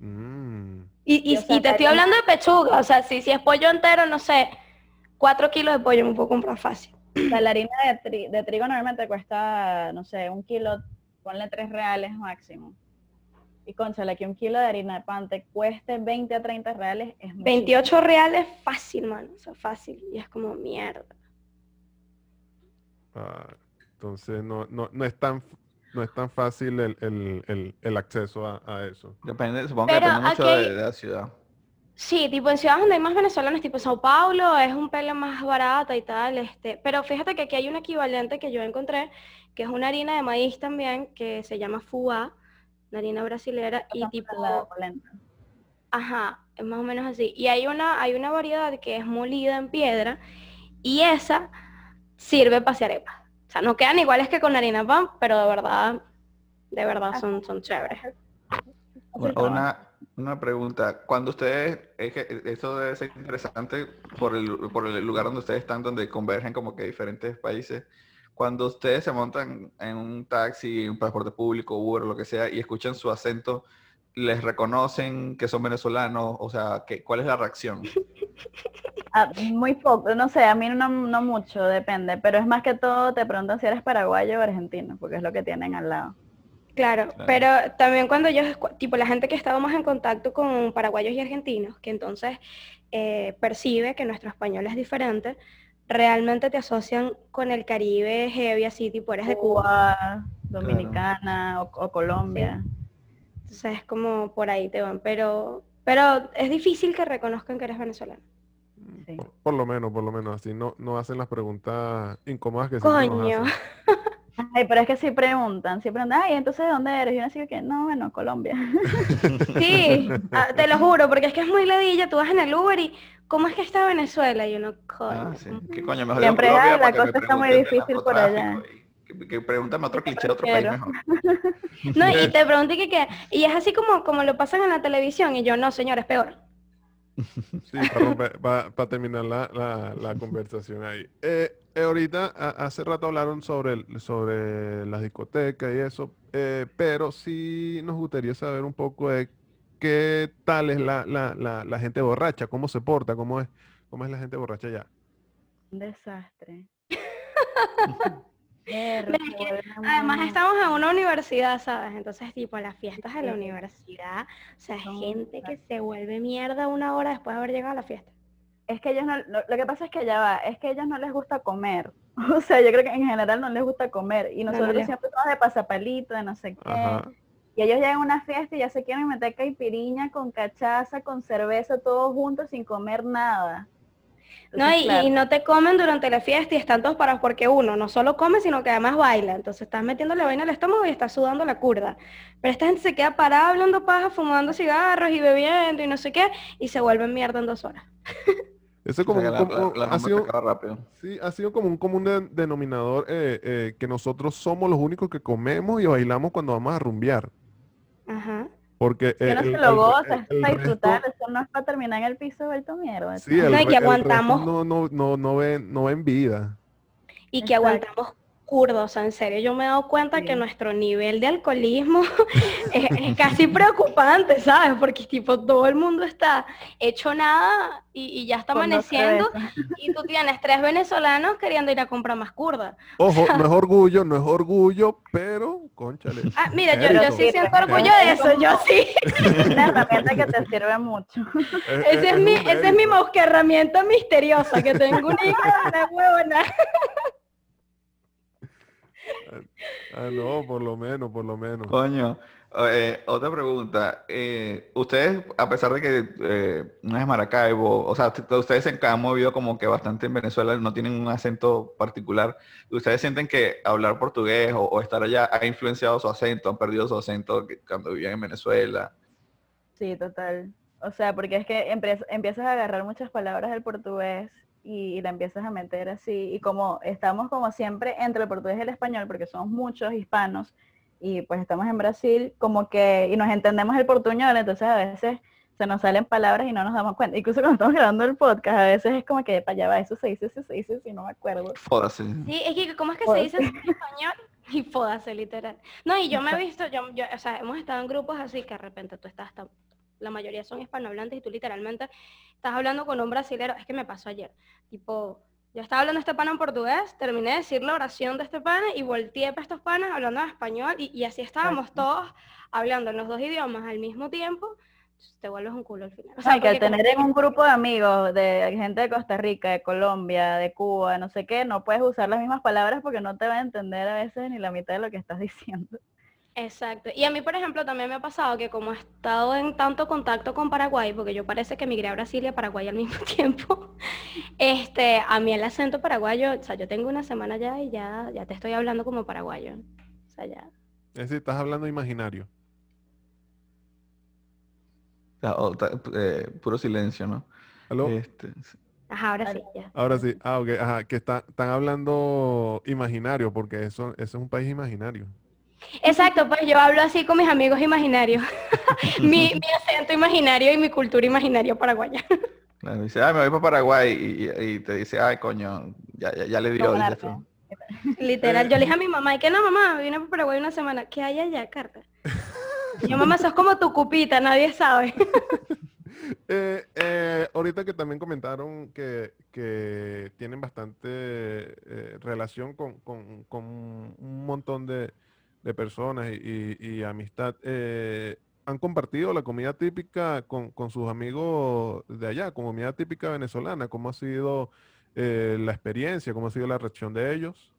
Mm. Y, y, te estoy hablando de pechuga, o sea, si, si es pollo entero, no sé, cuatro kilos de pollo me puedo comprar fácil la harina de, trigo normalmente cuesta, no sé, un kilo, ponle tres reales máximo. Y conchale, que un kilo de harina de pan te cueste 20 a 30 reales es 28 reales fácil, mano. O sea, fácil. Y es como mierda. Ah, entonces no, no, no es tan no es tan fácil el, el- el- el acceso a, a eso. Depende, supongo que depende mucho aquí- de, de la ciudad. Sí, tipo en ciudades donde hay más venezolanos, tipo Sao Paulo, es un pelo más barata y tal, este, pero fíjate que aquí hay un equivalente que yo encontré, que es una harina de maíz también, que se llama fubá, una harina brasilera, y tipo, ajá, es más o menos así. Y hay una, hay una variedad que es molida en piedra, y esa sirve para hacer arepas. O sea, no quedan iguales que con harina pan, pero de verdad, de verdad son, son chéveres. Una, una pregunta. Cuando ustedes, es que eso debe ser interesante por el, por el lugar donde ustedes están, donde convergen como que diferentes países. Cuando ustedes se montan en un taxi, un transporte público, Uber, lo que sea, y escuchan su acento, ¿les reconocen que son venezolanos? O sea, ¿qué, ¿cuál es la reacción? *laughs* Ah, muy poco, no sé, a mí no, no mucho, depende, pero es más que todo te preguntan si eres paraguayo o argentino, porque es lo que tienen al lado. Claro, Claro. pero también cuando ellos, escu- tipo la gente que estaba más en contacto con paraguayos y argentinos, que entonces eh, percibe que nuestro español es diferente, realmente te asocian con el Caribe heavy, así tipo eres de Cuba. Cuba, Dominicana o, o Colombia. Entonces es como por ahí te van, pero, pero es difícil que reconozcan que eres venezolano. Sí. Por, por lo menos, por lo menos, así no, no hacen las preguntas incómodas que nos Coño. hacen. *laughs* Ay, pero es que sí preguntan, sí preguntan, ay, entonces ¿de dónde eres? Y uno así que, no, bueno, Colombia. *laughs* Sí, ah, te lo juro, porque es que es muy ladilla, tú vas en el Uber y ¿cómo es que está Venezuela? Y uno, coño. Ah, sí. ¿Qué coño? Mejor Siempre, Colombia la para que cosa está muy difícil por allá. y Que, que pregúntame otro cliché de otro país mejor. *laughs* No, y *laughs* te pregunté que qué, y es así como, como lo pasan en la televisión, y yo, no, señor, es peor. Sí, para, romper- pa- pa terminar la, la- la conversación ahí. Eh, eh, ahorita, a- hace rato hablaron sobre, el- sobre las discotecas y eso, eh, pero sí nos gustaría saber un poco de qué tal es la, la, la, la gente borracha, cómo se porta, cómo es, cómo es la gente borracha allá. Un desastre. *laughs* Además estamos en una universidad, ¿sabes? Entonces, tipo, las fiestas de la universidad, o sea, gente que se vuelve mierda una hora después de haber llegado a la fiesta. Es que ellos no, lo, lo que pasa es que ya va, es que a ellos no les gusta comer. *laughs* O sea, yo creo que en general no les gusta comer. Y No, no nosotros siempre somos de pasapalito, de no sé qué. Ajá. Y ellos llegan a una fiesta y ya se quieren meter caipiriña con cachaza, con cerveza, todos juntos sin comer nada. No, Entonces, y, claro, y no te comen durante la fiesta y están todos parados porque uno no solo come, sino que además baila. Entonces estás metiéndole vaina al estómago y estás sudando la curda. Pero esta gente se queda parada hablando paja, fumando cigarros y bebiendo y no sé qué, y se vuelven mierda en dos horas. *laughs* Eso es como, sea, un- que la, como- la- la ha sido, rápido. sí, ha sido como un común de- denominador eh, eh, que nosotros somos los únicos que comemos y bailamos cuando vamos a rumbear. Ajá. Porque si eh, uno se el- lo el- goza, el- es el para resto- disfrutar, eso no es para terminar en el piso vuelto mierda. Sí, el, No, y el aguantamos. no, no, no, no ven, no ven vida. Y que Exacto. aguantamos curdos, o sea, en serio, yo me he dado cuenta que nuestro nivel de alcoholismo *laughs* es, es casi preocupante, ¿sabes? Porque tipo todo el mundo está hecho nada y, y ya está Con amaneciendo *laughs* y tú tienes tres venezolanos queriendo ir a comprar más curda. Ojo, no es orgullo, no es orgullo, pero, conchale. Ah, mira, yo, sí siento orgullo de eso, yo sí. Una herramienta que te sirve mucho. Es- Esa es, mi, esa es mi mosca herramienta misteriosa, que tengo una hija, una huevona. *laughs* Ah, no, por lo menos, por lo menos. Coño, eh, otra pregunta. eh, ustedes, a pesar de que eh, no es Maracaibo, o sea, ustedes se han movido como que bastante en Venezuela, no tienen un acento particular. ¿Ustedes sienten que hablar portugués o, o estar allá ha influenciado su acento, han perdido su acento que- cuando vivían en Venezuela? Sí, total. O sea, porque es que empie- empiezas a agarrar muchas palabras del portugués y, y la empiezas a meter así. Y como estamos como siempre entre el portugués y el español, porque somos muchos hispanos y pues estamos en Brasil, como que, y nos entendemos el portuñol, entonces a veces se nos salen palabras y no nos damos cuenta. Incluso cuando estamos grabando el podcast, a veces es como que para allá va, eso se dice, eso se dice, si no me acuerdo. Fódase. Sí, es que ¿cómo es que se dice en español? Y fódase, literal. No, y yo me he visto, yo, yo, o sea, hemos estado en grupos así que de repente tú estás, tan- la mayoría son hispanohablantes y tú literalmente estás hablando con un brasilero, es que me pasó ayer, tipo, yo estaba hablando este pana en portugués, terminé de decir la oración de este pana y volteé para estos panas hablando en español y, y así estábamos todos hablando en los dos idiomas al mismo tiempo, te vuelves un culo al final. O sea, que tener en un grupo de amigos, de gente de Costa Rica, de Colombia, de Cuba, no sé qué, no puedes usar las mismas palabras porque no te va a entender a veces ni la mitad de lo que estás *laughs* diciendo. Exacto. Y a mí, por ejemplo, también me ha pasado que como he estado en tanto contacto con Paraguay, porque yo parece que migré a Brasil y a Paraguay al mismo *laughs* tiempo, este, a mí el acento paraguayo, o sea, yo tengo una semana ya y ya, ya te estoy hablando como paraguayo. O sea, ya. Es decir, estás hablando imaginario. Ta- eh, puro silencio, ¿no? ¿Aló? Este, sí. Ajá, ahora sí, ya. Ahora sí. Ah, ok. Ajá, que está- están hablando imaginario, porque eso, eso es un país imaginario. Exacto, pues yo hablo así con mis amigos imaginarios. *laughs* mi, *laughs* mi acento imaginario y mi cultura imaginaria paraguaya. Claro, dice, ay, me voy para Paraguay y, y- y te dice, ay, coño, ya, ya, ya le dio. Literal, yo le dije a mi mamá, y que no, mamá, me vine para Paraguay una semana. ¿Qué hay allá, Carta? Yo, mamá, sos como tu cupita, nadie sabe. *laughs* Eh, eh, ahorita que también comentaron que, que tienen bastante eh, relación con, con- con un montón de, de personas y, y- y amistad. eh, ¿han compartido la comida típica con, con sus amigos de allá, comida típica venezolana? ¿Cómo ha sido eh, la experiencia? ¿Cómo ha sido la reacción de ellos?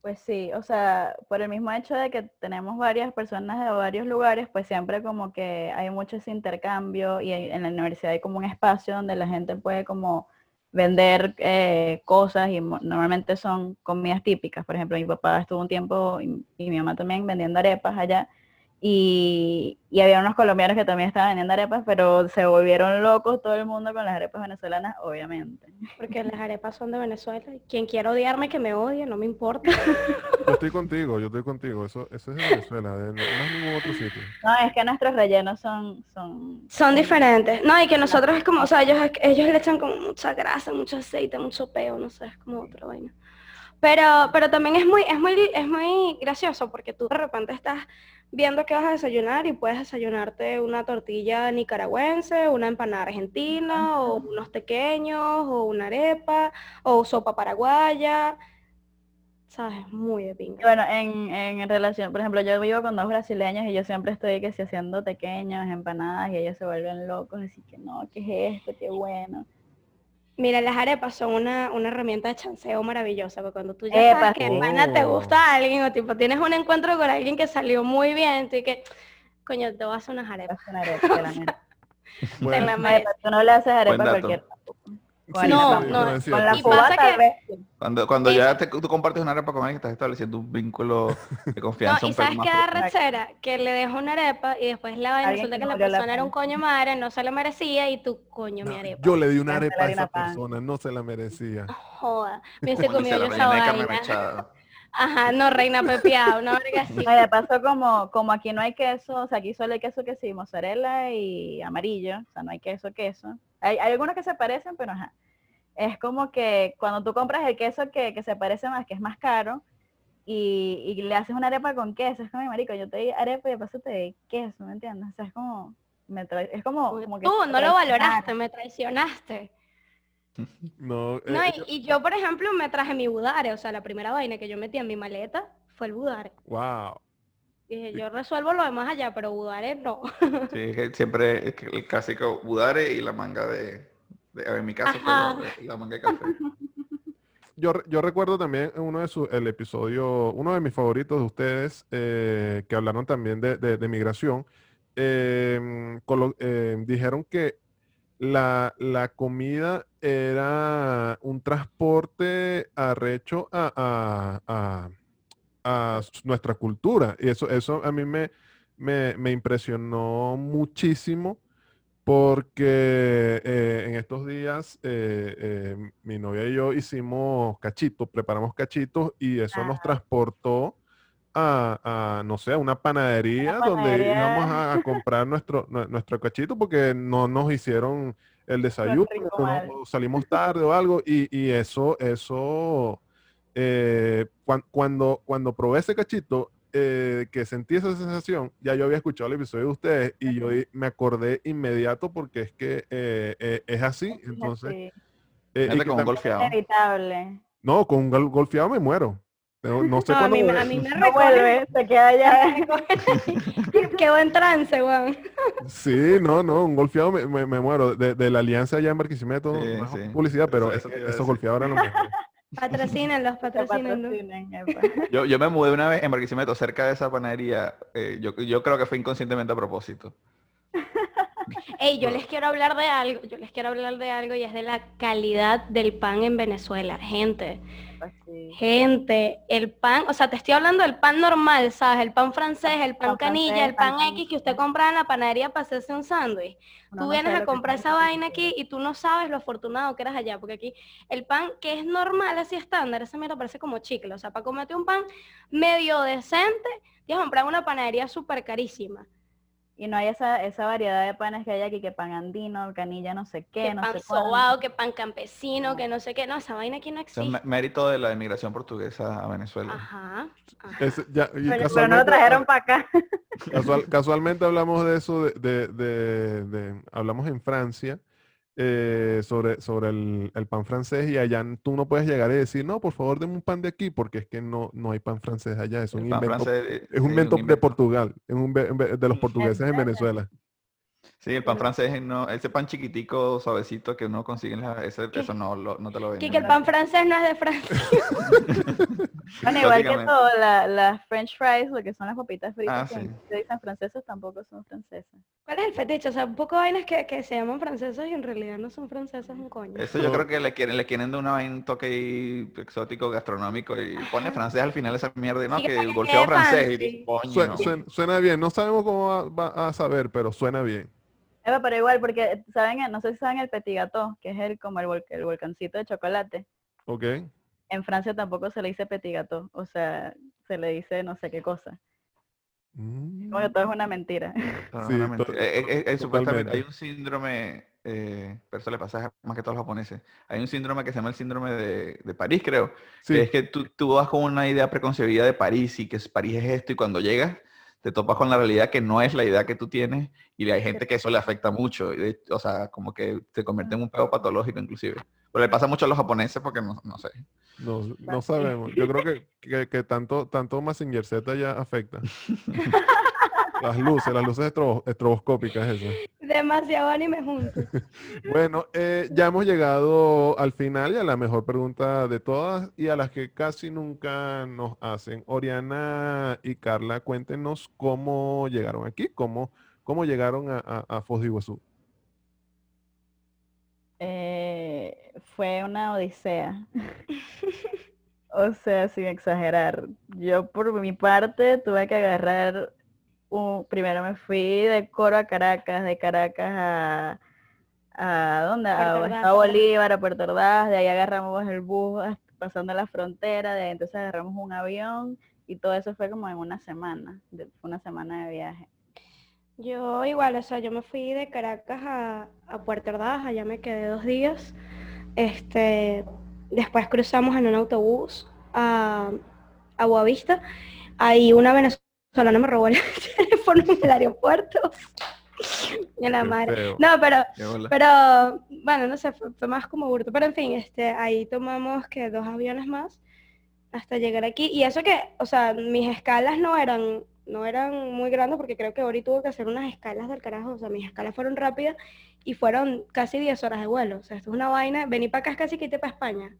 Pues sí, o sea, por el mismo hecho de que tenemos varias personas de varios lugares, pues siempre como que hay mucho ese intercambio y en la universidad hay como un espacio donde la gente puede como vender eh, cosas y normalmente son comidas típicas. Por ejemplo, mi papá estuvo un tiempo y, y mi mamá también vendiendo arepas allá y, y había unos colombianos que también estaban vendiendo arepas, pero se volvieron locos todo el mundo con las arepas venezolanas, obviamente. Porque las arepas son de Venezuela. y Quien quiera odiarme, que me odie, no me importa. Yo estoy contigo, yo estoy contigo. Eso, eso es de Venezuela, de, no es ningún otro sitio. No, es que nuestros rellenos son... son Son diferentes. No, y que nosotros es como, o sea, ellos, ellos le echan como mucha grasa, mucho aceite, mucho peo, no sé, es como otra vaina. Pero, pero también es muy, es muy, es muy gracioso porque tú de repente estás viendo que vas a desayunar y puedes desayunarte una tortilla nicaragüense, una empanada argentina, o unos pequeños, o una arepa, o sopa paraguaya. ¿Sabes? Muy de pinga. bueno, en, en relación, por ejemplo, yo vivo con dos brasileños y yo siempre estoy que si haciendo pequeños, empanadas y ellos se vuelven locos, así que no, ¿qué es esto? Qué bueno. Mira, las arepas son una, una herramienta de chanceo maravillosa, porque cuando tú ya Epa, sabes que pana te Oh. gusta a alguien, o tipo tienes un encuentro con alguien que salió muy bien, tú y que, coño, te voy a hacer unas arepas. Una arepa. *laughs* Bueno, Tú no le haces arepa a cualquier sí, No, no, es Con la. Y cubata que-. Cuando, cuando Es- ya te- tú compartes una arepa con alguien, estás estableciendo un vínculo de No, confianza y un poco sabes qué da rechera, que le dejo una arepa y después la vaina resulta que que la no valió la persona era un coño madre, no se lo merecía y tú, coño, mi No, arepa. yo le di una arepa a esa pan. persona, no se la merecía. Joda, me comido la yo esa vaina. *laughs* Ajá, no, reina pepiada, una verga así. No, y de paso como, como aquí no hay queso, o sea, aquí solo hay queso que sí, mozzarella y amarillo, o sea, no hay queso, queso. Hay, hay algunos que se parecen, pero ajá. Es como que cuando tú compras el queso que, que se parece más, que es más caro, y, y le haces una arepa con queso, es como, "Ay, marico, yo te di arepa y de paso te di queso, ¿me entiendes? O sea, es como, me tra- es como, como que Tú no lo valoraste, me traicionaste. No, *laughs* No, eh, y, y yo, por ejemplo, me traje mi budare, o sea, la primera vaina que yo metí en mi maleta fue el budare. wow. Dije, yo resuelvo lo demás allá, pero budare no. *laughs* Sí, es que siempre el clásico budare y la manga de, de- en mi caso fue Ajá. la, la manga de café. *laughs* Yo, yo recuerdo también en uno de sus, el episodio, uno de mis favoritos de ustedes, eh, que hablaron también de, de- de migración, em, colo- em, dijeron que la, la comida era un transporte arrecho a, a- a- a nuestra cultura. Y eso, eso a mí me, me, me impresionó muchísimo porque eh, en estos días eh, eh, mi novia y yo hicimos cachitos, preparamos cachitos y eso nos transportó a, a, no sé, a una panadería, donde panadería. íbamos a, a *laughs* comprar nuestro, nue- nuestro cachito porque no nos hicieron el desayuno, rico salimos tarde o algo y, y eso, eso, eh, cuan- cuando, cuando probé ese cachito, eh, que sentí esa sensación, ya yo había escuchado el episodio de ustedes y yo me acordé inmediato porque es que eh, eh, es así, entonces... Eh, y con un golfeado. inevitable. no, con un gol- golfeado me muero. No, no sé No, a mí, me- a mí me *laughs* No vuelve, se queda allá. Quedó en trance, weón. Sí, no, no, un golfeado me, me- me muero. De, de la alianza allá en Barquisimeto, Sí, no sí. publicidad, pero Eso- esos eran los mejores. Patrocínenlos, patrocínenlos. *laughs* Yo, yo me mudé una vez en Barquisimeto, cerca de esa panadería. eh, yo, yo creo que fue inconscientemente a propósito. *laughs* Ey, yo les quiero hablar de algo, yo les quiero hablar de algo y es de la calidad del pan en Venezuela. Gente, Pues gente, el pan, o sea, te estoy hablando del pan normal, ¿sabes? El pan francés, el pan Pan canilla, francés, el pan pan X que usted compra en la panadería para hacerse un sándwich. Tú no vienes a comprar esa vaina aquí y tú no sabes lo afortunado que eras allá, porque aquí el pan que es normal, así estándar, esa mierda parece como chicle, o sea, para comerte un pan medio decente, tienes que comprar una panadería súper carísima. Y no hay esa, esa variedad de panes que hay aquí, que pan andino, canilla no sé qué, que no pan sé sobao, que pan campesino, No. que no sé qué, no, esa vaina aquí no Eso es existe. mé- mérito de la inmigración portuguesa a Venezuela. Ajá. ajá. Ese- ya- y Pero, pero no lo trajeron para acá. *laughs* Casual- casualmente hablamos de eso, de, de- de- de- hablamos en Francia eh, sobre, sobre el, el pan francés y allá tú no puedes llegar y decir, no, por favor, deme un pan de aquí, porque es que no, no hay pan francés allá, es un invento, francés, eh, es un sí, invento de invento. Portugal, es un de los portugueses en? Venezuela. Sí, el pan francés, no, ese pan chiquitico, suavecito que uno consigue en la, ese, eso no, lo- no te lo Que, venden. que el pan francés no es de Francia. *laughs* Bueno, igual que todo, la- las french fries, lo que son las papitas fritas, Ah, que sí. se dicen franceses, tampoco son francesas. ¿Cuál es el fetiche? O sea, un poco de vainas que, que se llaman francesas y en realidad no son francesas un coño. Eso yo creo que le quieren, le quieren dar una vaina, un toque ahí exótico, gastronómico y pone francés al final esa mierda y no, Sí, que el golfeo francés y coño. Sue- suen- suena bien, no sabemos cómo va, va a saber, pero suena bien. Eva, pero igual, porque saben, no sé si saben el petit gâteau, que es el como el, vol- el volcancito de chocolate. ¿Ok? En Francia tampoco se le dice petit gâteau, o sea, se le dice no sé qué cosa. Mm. Como que todo es una mentira. Sí, *laughs* una. Eh, eh, eh, supuestamente hay un síndrome, eh, pero eso le pasa más que a todos los japoneses. Hay un síndrome que se llama el síndrome de, de París, creo. Sí, Que es que tú, tú vas con una idea preconcebida de París y que es- París es esto y cuando llegas te topas con la realidad que no es la idea que tú tienes y hay gente que eso le afecta mucho. y de- o sea, como que se convierte en un pedo patológico inclusive. Pero le pasa mucho a los japoneses porque no, no sé. no, no sabemos. Yo creo que, que, que tanto, tanto Mazinger Z ya afecta. *laughs* Las luces, las luces estrobo- estroboscópicas esas. Demasiado anime juntos. *laughs* Bueno, eh, ya hemos llegado al final y a la mejor pregunta de todas y a las que casi nunca nos hacen. Oriana y Carla, cuéntenos cómo llegaron aquí, cómo, cómo llegaron a, a, a Foz de Iguazú. Eh, fue una odisea. *laughs* O sea, sin exagerar. Yo por mi parte tuve que agarrar primero me fui de Coro a Caracas, de Caracas a a dónde? A. Bolívar, a Puerto Ordaz, de ahí agarramos el bus pasando la frontera, de ahí entonces agarramos un avión y todo eso fue como en una semana, de- fue una semana de viaje. Yo igual, o sea, yo me fui de Caracas a, a Puerto Ordaz, allá me quedé dos días. Este, después cruzamos en un autobús a, a Boavista. Ahí una venezolana me robó el *laughs* teléfono en el aeropuerto. *laughs* Y la madre. No, pero. Pero, bueno, no sé, fue, fue más como hurto. Pero en fin, este, ahí tomamos que dos aviones más hasta llegar aquí. Y eso que, o sea, mis escalas no eran, no eran muy grandes porque creo que Ori tuvo que hacer unas escalas del carajo. O sea, mis escalas fueron rápidas y fueron casi 10 horas de vuelo. O sea, esto es una vaina. Vení para acá es casi que irte para España.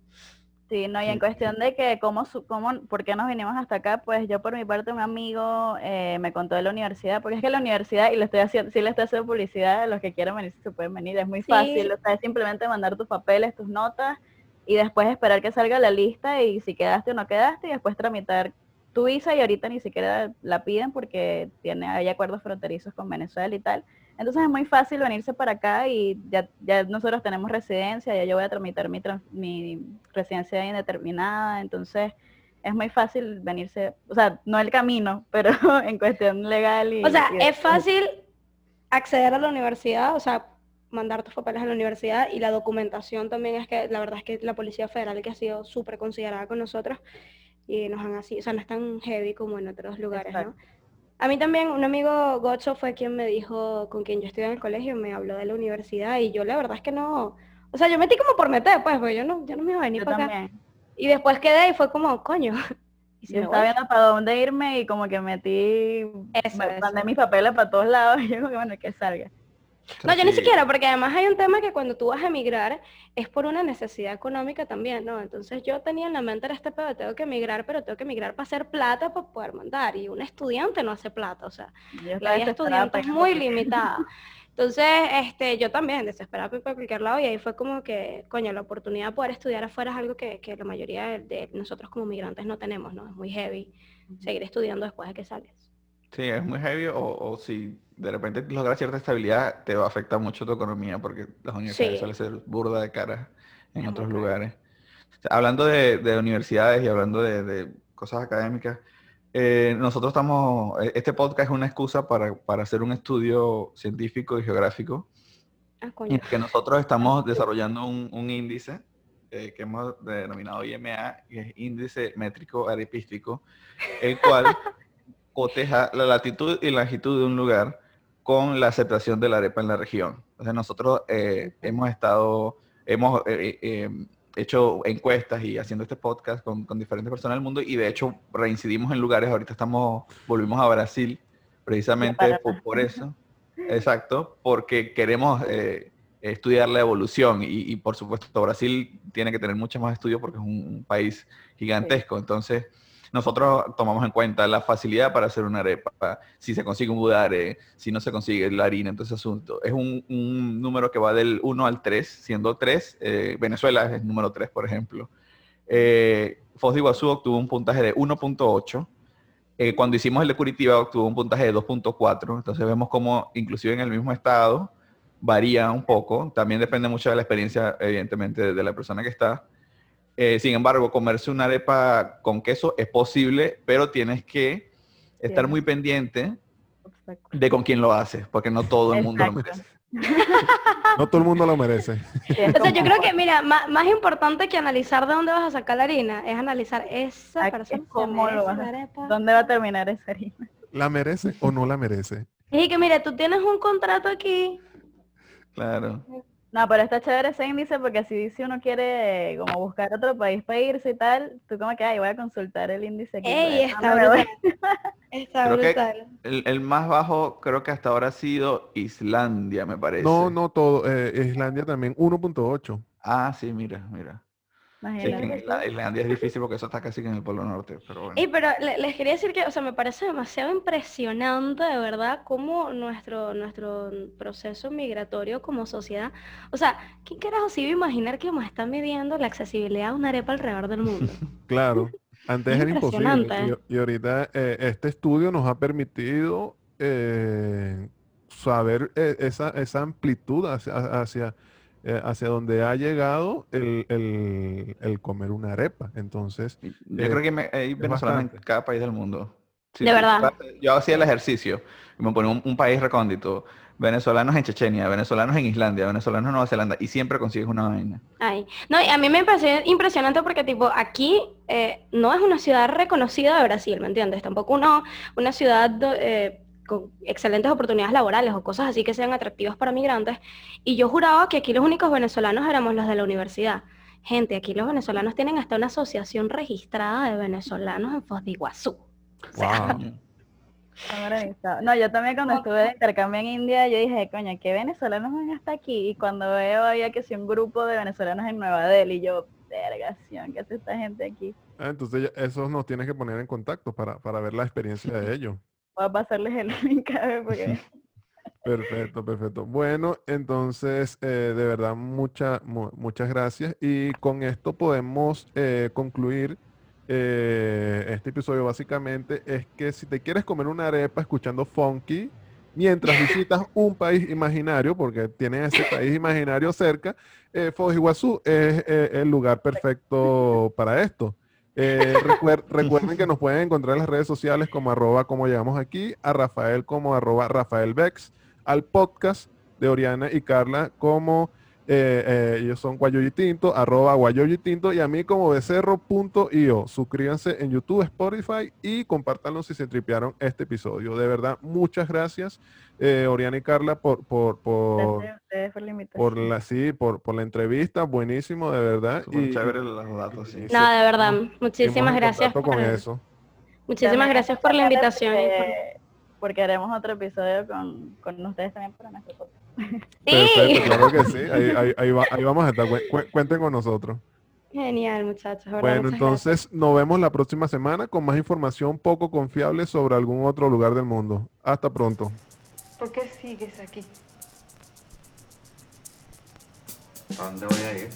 Sí, no, y en cuestión de que cómo, su- cómo, por qué nos vinimos hasta acá, pues yo por mi parte un amigo eh, me contó de la universidad, porque es que la universidad, y le estoy haciendo, sí le estoy haciendo publicidad, a los que quieran venir se pueden venir, es muy Sí. fácil, o sea, es simplemente mandar tus papeles, tus notas, y después esperar que salga la lista y si quedaste o no quedaste, y después tramitar tu visa, y ahorita ni siquiera la piden porque tiene, hay acuerdos fronterizos con Venezuela y tal. Entonces es muy fácil venirse para acá y ya, ya nosotros tenemos residencia, ya yo voy a tramitar mi, mi residencia indeterminada, entonces es muy fácil venirse, o sea, no el camino, *laughs* pero en cuestión legal y... O sea, y es fácil acceder a la universidad, o sea, mandar tus papeles a la universidad y la documentación también es que la verdad es que la Policía Federal que ha sido súper considerada con nosotros y nos han así, o sea, no es tan heavy como en otros lugares, ¿no? A mí también un amigo Gocho fue quien me dijo, con quien yo estudié en el colegio, me habló de la universidad y yo la verdad es que no, o sea, yo metí como por meter, pues, porque yo no, yo no me iba a venir Yo para acá. también. Y después quedé y fue como, coño, *laughs* Y si Yo estaba voy, viendo para dónde irme y como que metí, Eso, me- eso. mandé mis papeles para todos lados *laughs* y yo como que bueno, que salga. No, yo ni siquiera, porque además hay un tema que cuando tú vas a emigrar es por una necesidad económica también, ¿no? Entonces yo tenía en la mente era este pedo, tengo que emigrar, pero tengo que emigrar para hacer plata para poder mandar. Y un estudiante no hace plata, o sea, Yo la vida estudiante es muy limitada. *laughs* Entonces, este, yo también, desesperada por cualquier lado, y ahí fue como que, coño, la oportunidad de poder estudiar afuera es algo que, que la mayoría de, de nosotros como migrantes no tenemos, ¿no? Es muy heavy seguir estudiando después de que sales. Sí, es muy heavy o, o si de repente logras cierta estabilidad, te va a afectar mucho tu economía porque las universidades Sí. suelen ser burda de caras en Es otros lugares. O sea, hablando de, de universidades y hablando de, de cosas académicas, eh, nosotros estamos, e- este podcast es una excusa para, para hacer un estudio científico y geográfico Ah, en coño. el que nosotros estamos *laughs* desarrollando un, un índice eh, que hemos denominado IMA, que es índice métrico arepístico, el cual *laughs* coteja la latitud y longitud de un lugar con la aceptación de la arepa en la región. Entonces nosotros eh, hemos estado, hemos eh, eh, hecho encuestas y haciendo este podcast con, con diferentes personas del mundo y de hecho reincidimos en lugares, ahorita estamos, volvimos a Brasil precisamente por, por eso, exacto, porque queremos estudiar la evolución y, y, por supuesto Brasil tiene que tener mucho más estudios porque es un, un país gigantesco, entonces nosotros tomamos en cuenta la facilidad para hacer una arepa, si se consigue un budare, si no se consigue la harina, entonces asunto. Es un, número que va del 1 al 3, siendo 3, eh, Venezuela es el número 3, por ejemplo. Eh, Foz de Iguazú obtuvo un puntaje de 1.8. Eh, cuando hicimos el de Curitiba obtuvo un puntaje de 2.4. Entonces vemos como inclusive en el mismo estado varía un poco. También depende mucho de la experiencia, evidentemente, de, de la persona que está. Eh, sin embargo, comerse una arepa con queso es posible, pero tienes que estar Sí. muy pendiente de con quién lo haces, porque no todo el mundo lo merece. *laughs* No todo el mundo lo merece. O sea, yo creo que, mira, má- más, importante que analizar de dónde vas a sacar la harina, es analizar esa persona. ¿cómo lo vas. ¿Dónde va a terminar esa harina? ¿La merece o no la merece? Y que, mira, tú tienes un contrato aquí. Claro. No, pero está chévere ese índice porque así si uno quiere como buscar otro país para irse y tal, tú como que, ay, voy a consultar el índice aquí. ¡Ey, está dónde me voy". brutal! *laughs* Está brutal. El, el más bajo creo que hasta ahora ha sido Islandia, me parece. No, no todo. eh, Islandia también, 1.8. Ah, sí, mira, mira. Sí, es que en. Isla- Islandia es difícil porque eso está casi que en el Polo Norte, pero bueno. Y pero le- les quería decir que, o sea, me parece demasiado impresionante, de verdad, cómo nuestro, nuestro proceso migratorio como sociedad, o sea, ¿quién carajo se iba a imaginar que a estar midiendo la accesibilidad a una arepa alrededor del mundo? *laughs* Claro. Antes Es era imposible. Y, y ahorita eh, este estudio nos ha permitido eh, saber eh, esa, esa amplitud hacia, hacia, eh, hacia donde ha llegado el, el- el comer una arepa. Entonces, Yo eh, creo que me- hay venezolanos en cada país del mundo. Sí, De sí, verdad. Yo hacía el ejercicio y me ponía un, un país recóndito. Venezolanos en Chechenia, venezolanos en Islandia, venezolanos en Nueva Zelanda y siempre consigues una vaina. Ay, no, y a mí me pareció impresionante porque tipo aquí eh, no es una ciudad reconocida de Brasil, ¿me entiendes? Tampoco uno, una ciudad eh, con excelentes oportunidades laborales o cosas así que sean atractivas para migrantes. Y yo juraba que aquí los únicos venezolanos éramos los de la universidad. Gente, aquí los venezolanos tienen hasta una asociación registrada de venezolanos en Foz de Iguazú. O sea, wow. *laughs* No, yo también cuando estuve de intercambio en India, yo dije, coño, ¿qué venezolanos van hasta aquí? Y cuando veo había que sí un grupo de venezolanos en Nueva Delhi, yo, vergación, ¿qué hace esta gente aquí? Ah, Entonces, esos nos tienes que poner en contacto para, para ver la experiencia de *laughs* ellos. Voy a pasarles el link a ver porque *laughs* Perfecto, perfecto. Bueno, entonces, eh, de verdad, mucha, mu- muchas gracias. Y con esto podemos eh, concluir eh, este episodio. Básicamente es que si te quieres comer una arepa escuchando funky, mientras visitas *laughs* un país imaginario, porque tienen ese país imaginario cerca, Foz Iguazú es el lugar perfecto para esto. Eh, *laughs* recuer- recuerden que nos pueden encontrar en las redes sociales como arroba como llegamos aquí, a Rafael como arroba Rafael Bex, al podcast de Oriana y Carla como eh, eh, ellos son Guayoyi Tinto, arroba Guayoyi Tinto y a mí como becerro.io. Suscríbanse en YouTube, Spotify y compártanlo si se tripearon este episodio. De verdad, muchas gracias eh, Oriana y Carla por, por, por, por la invitación. por la, sí, por, por la entrevista, buenísimo, de verdad. Y- chévere los datos, sí. no, de verdad, muchísimas gracias con eso. Muchísimas gracias por la invitación. Porque, haremos otro episodio con, con ustedes también para nuestro podcast. Sí. claro que sí. Ahí, ahí, ahí, vamos a estar. Cuenten con nosotros. Genial, muchachos. Bueno, entonces nos vemos la próxima semana con más información poco confiable sobre algún otro lugar del mundo. Hasta pronto. ¿Por qué sigues aquí? ¿A dónde voy a ir?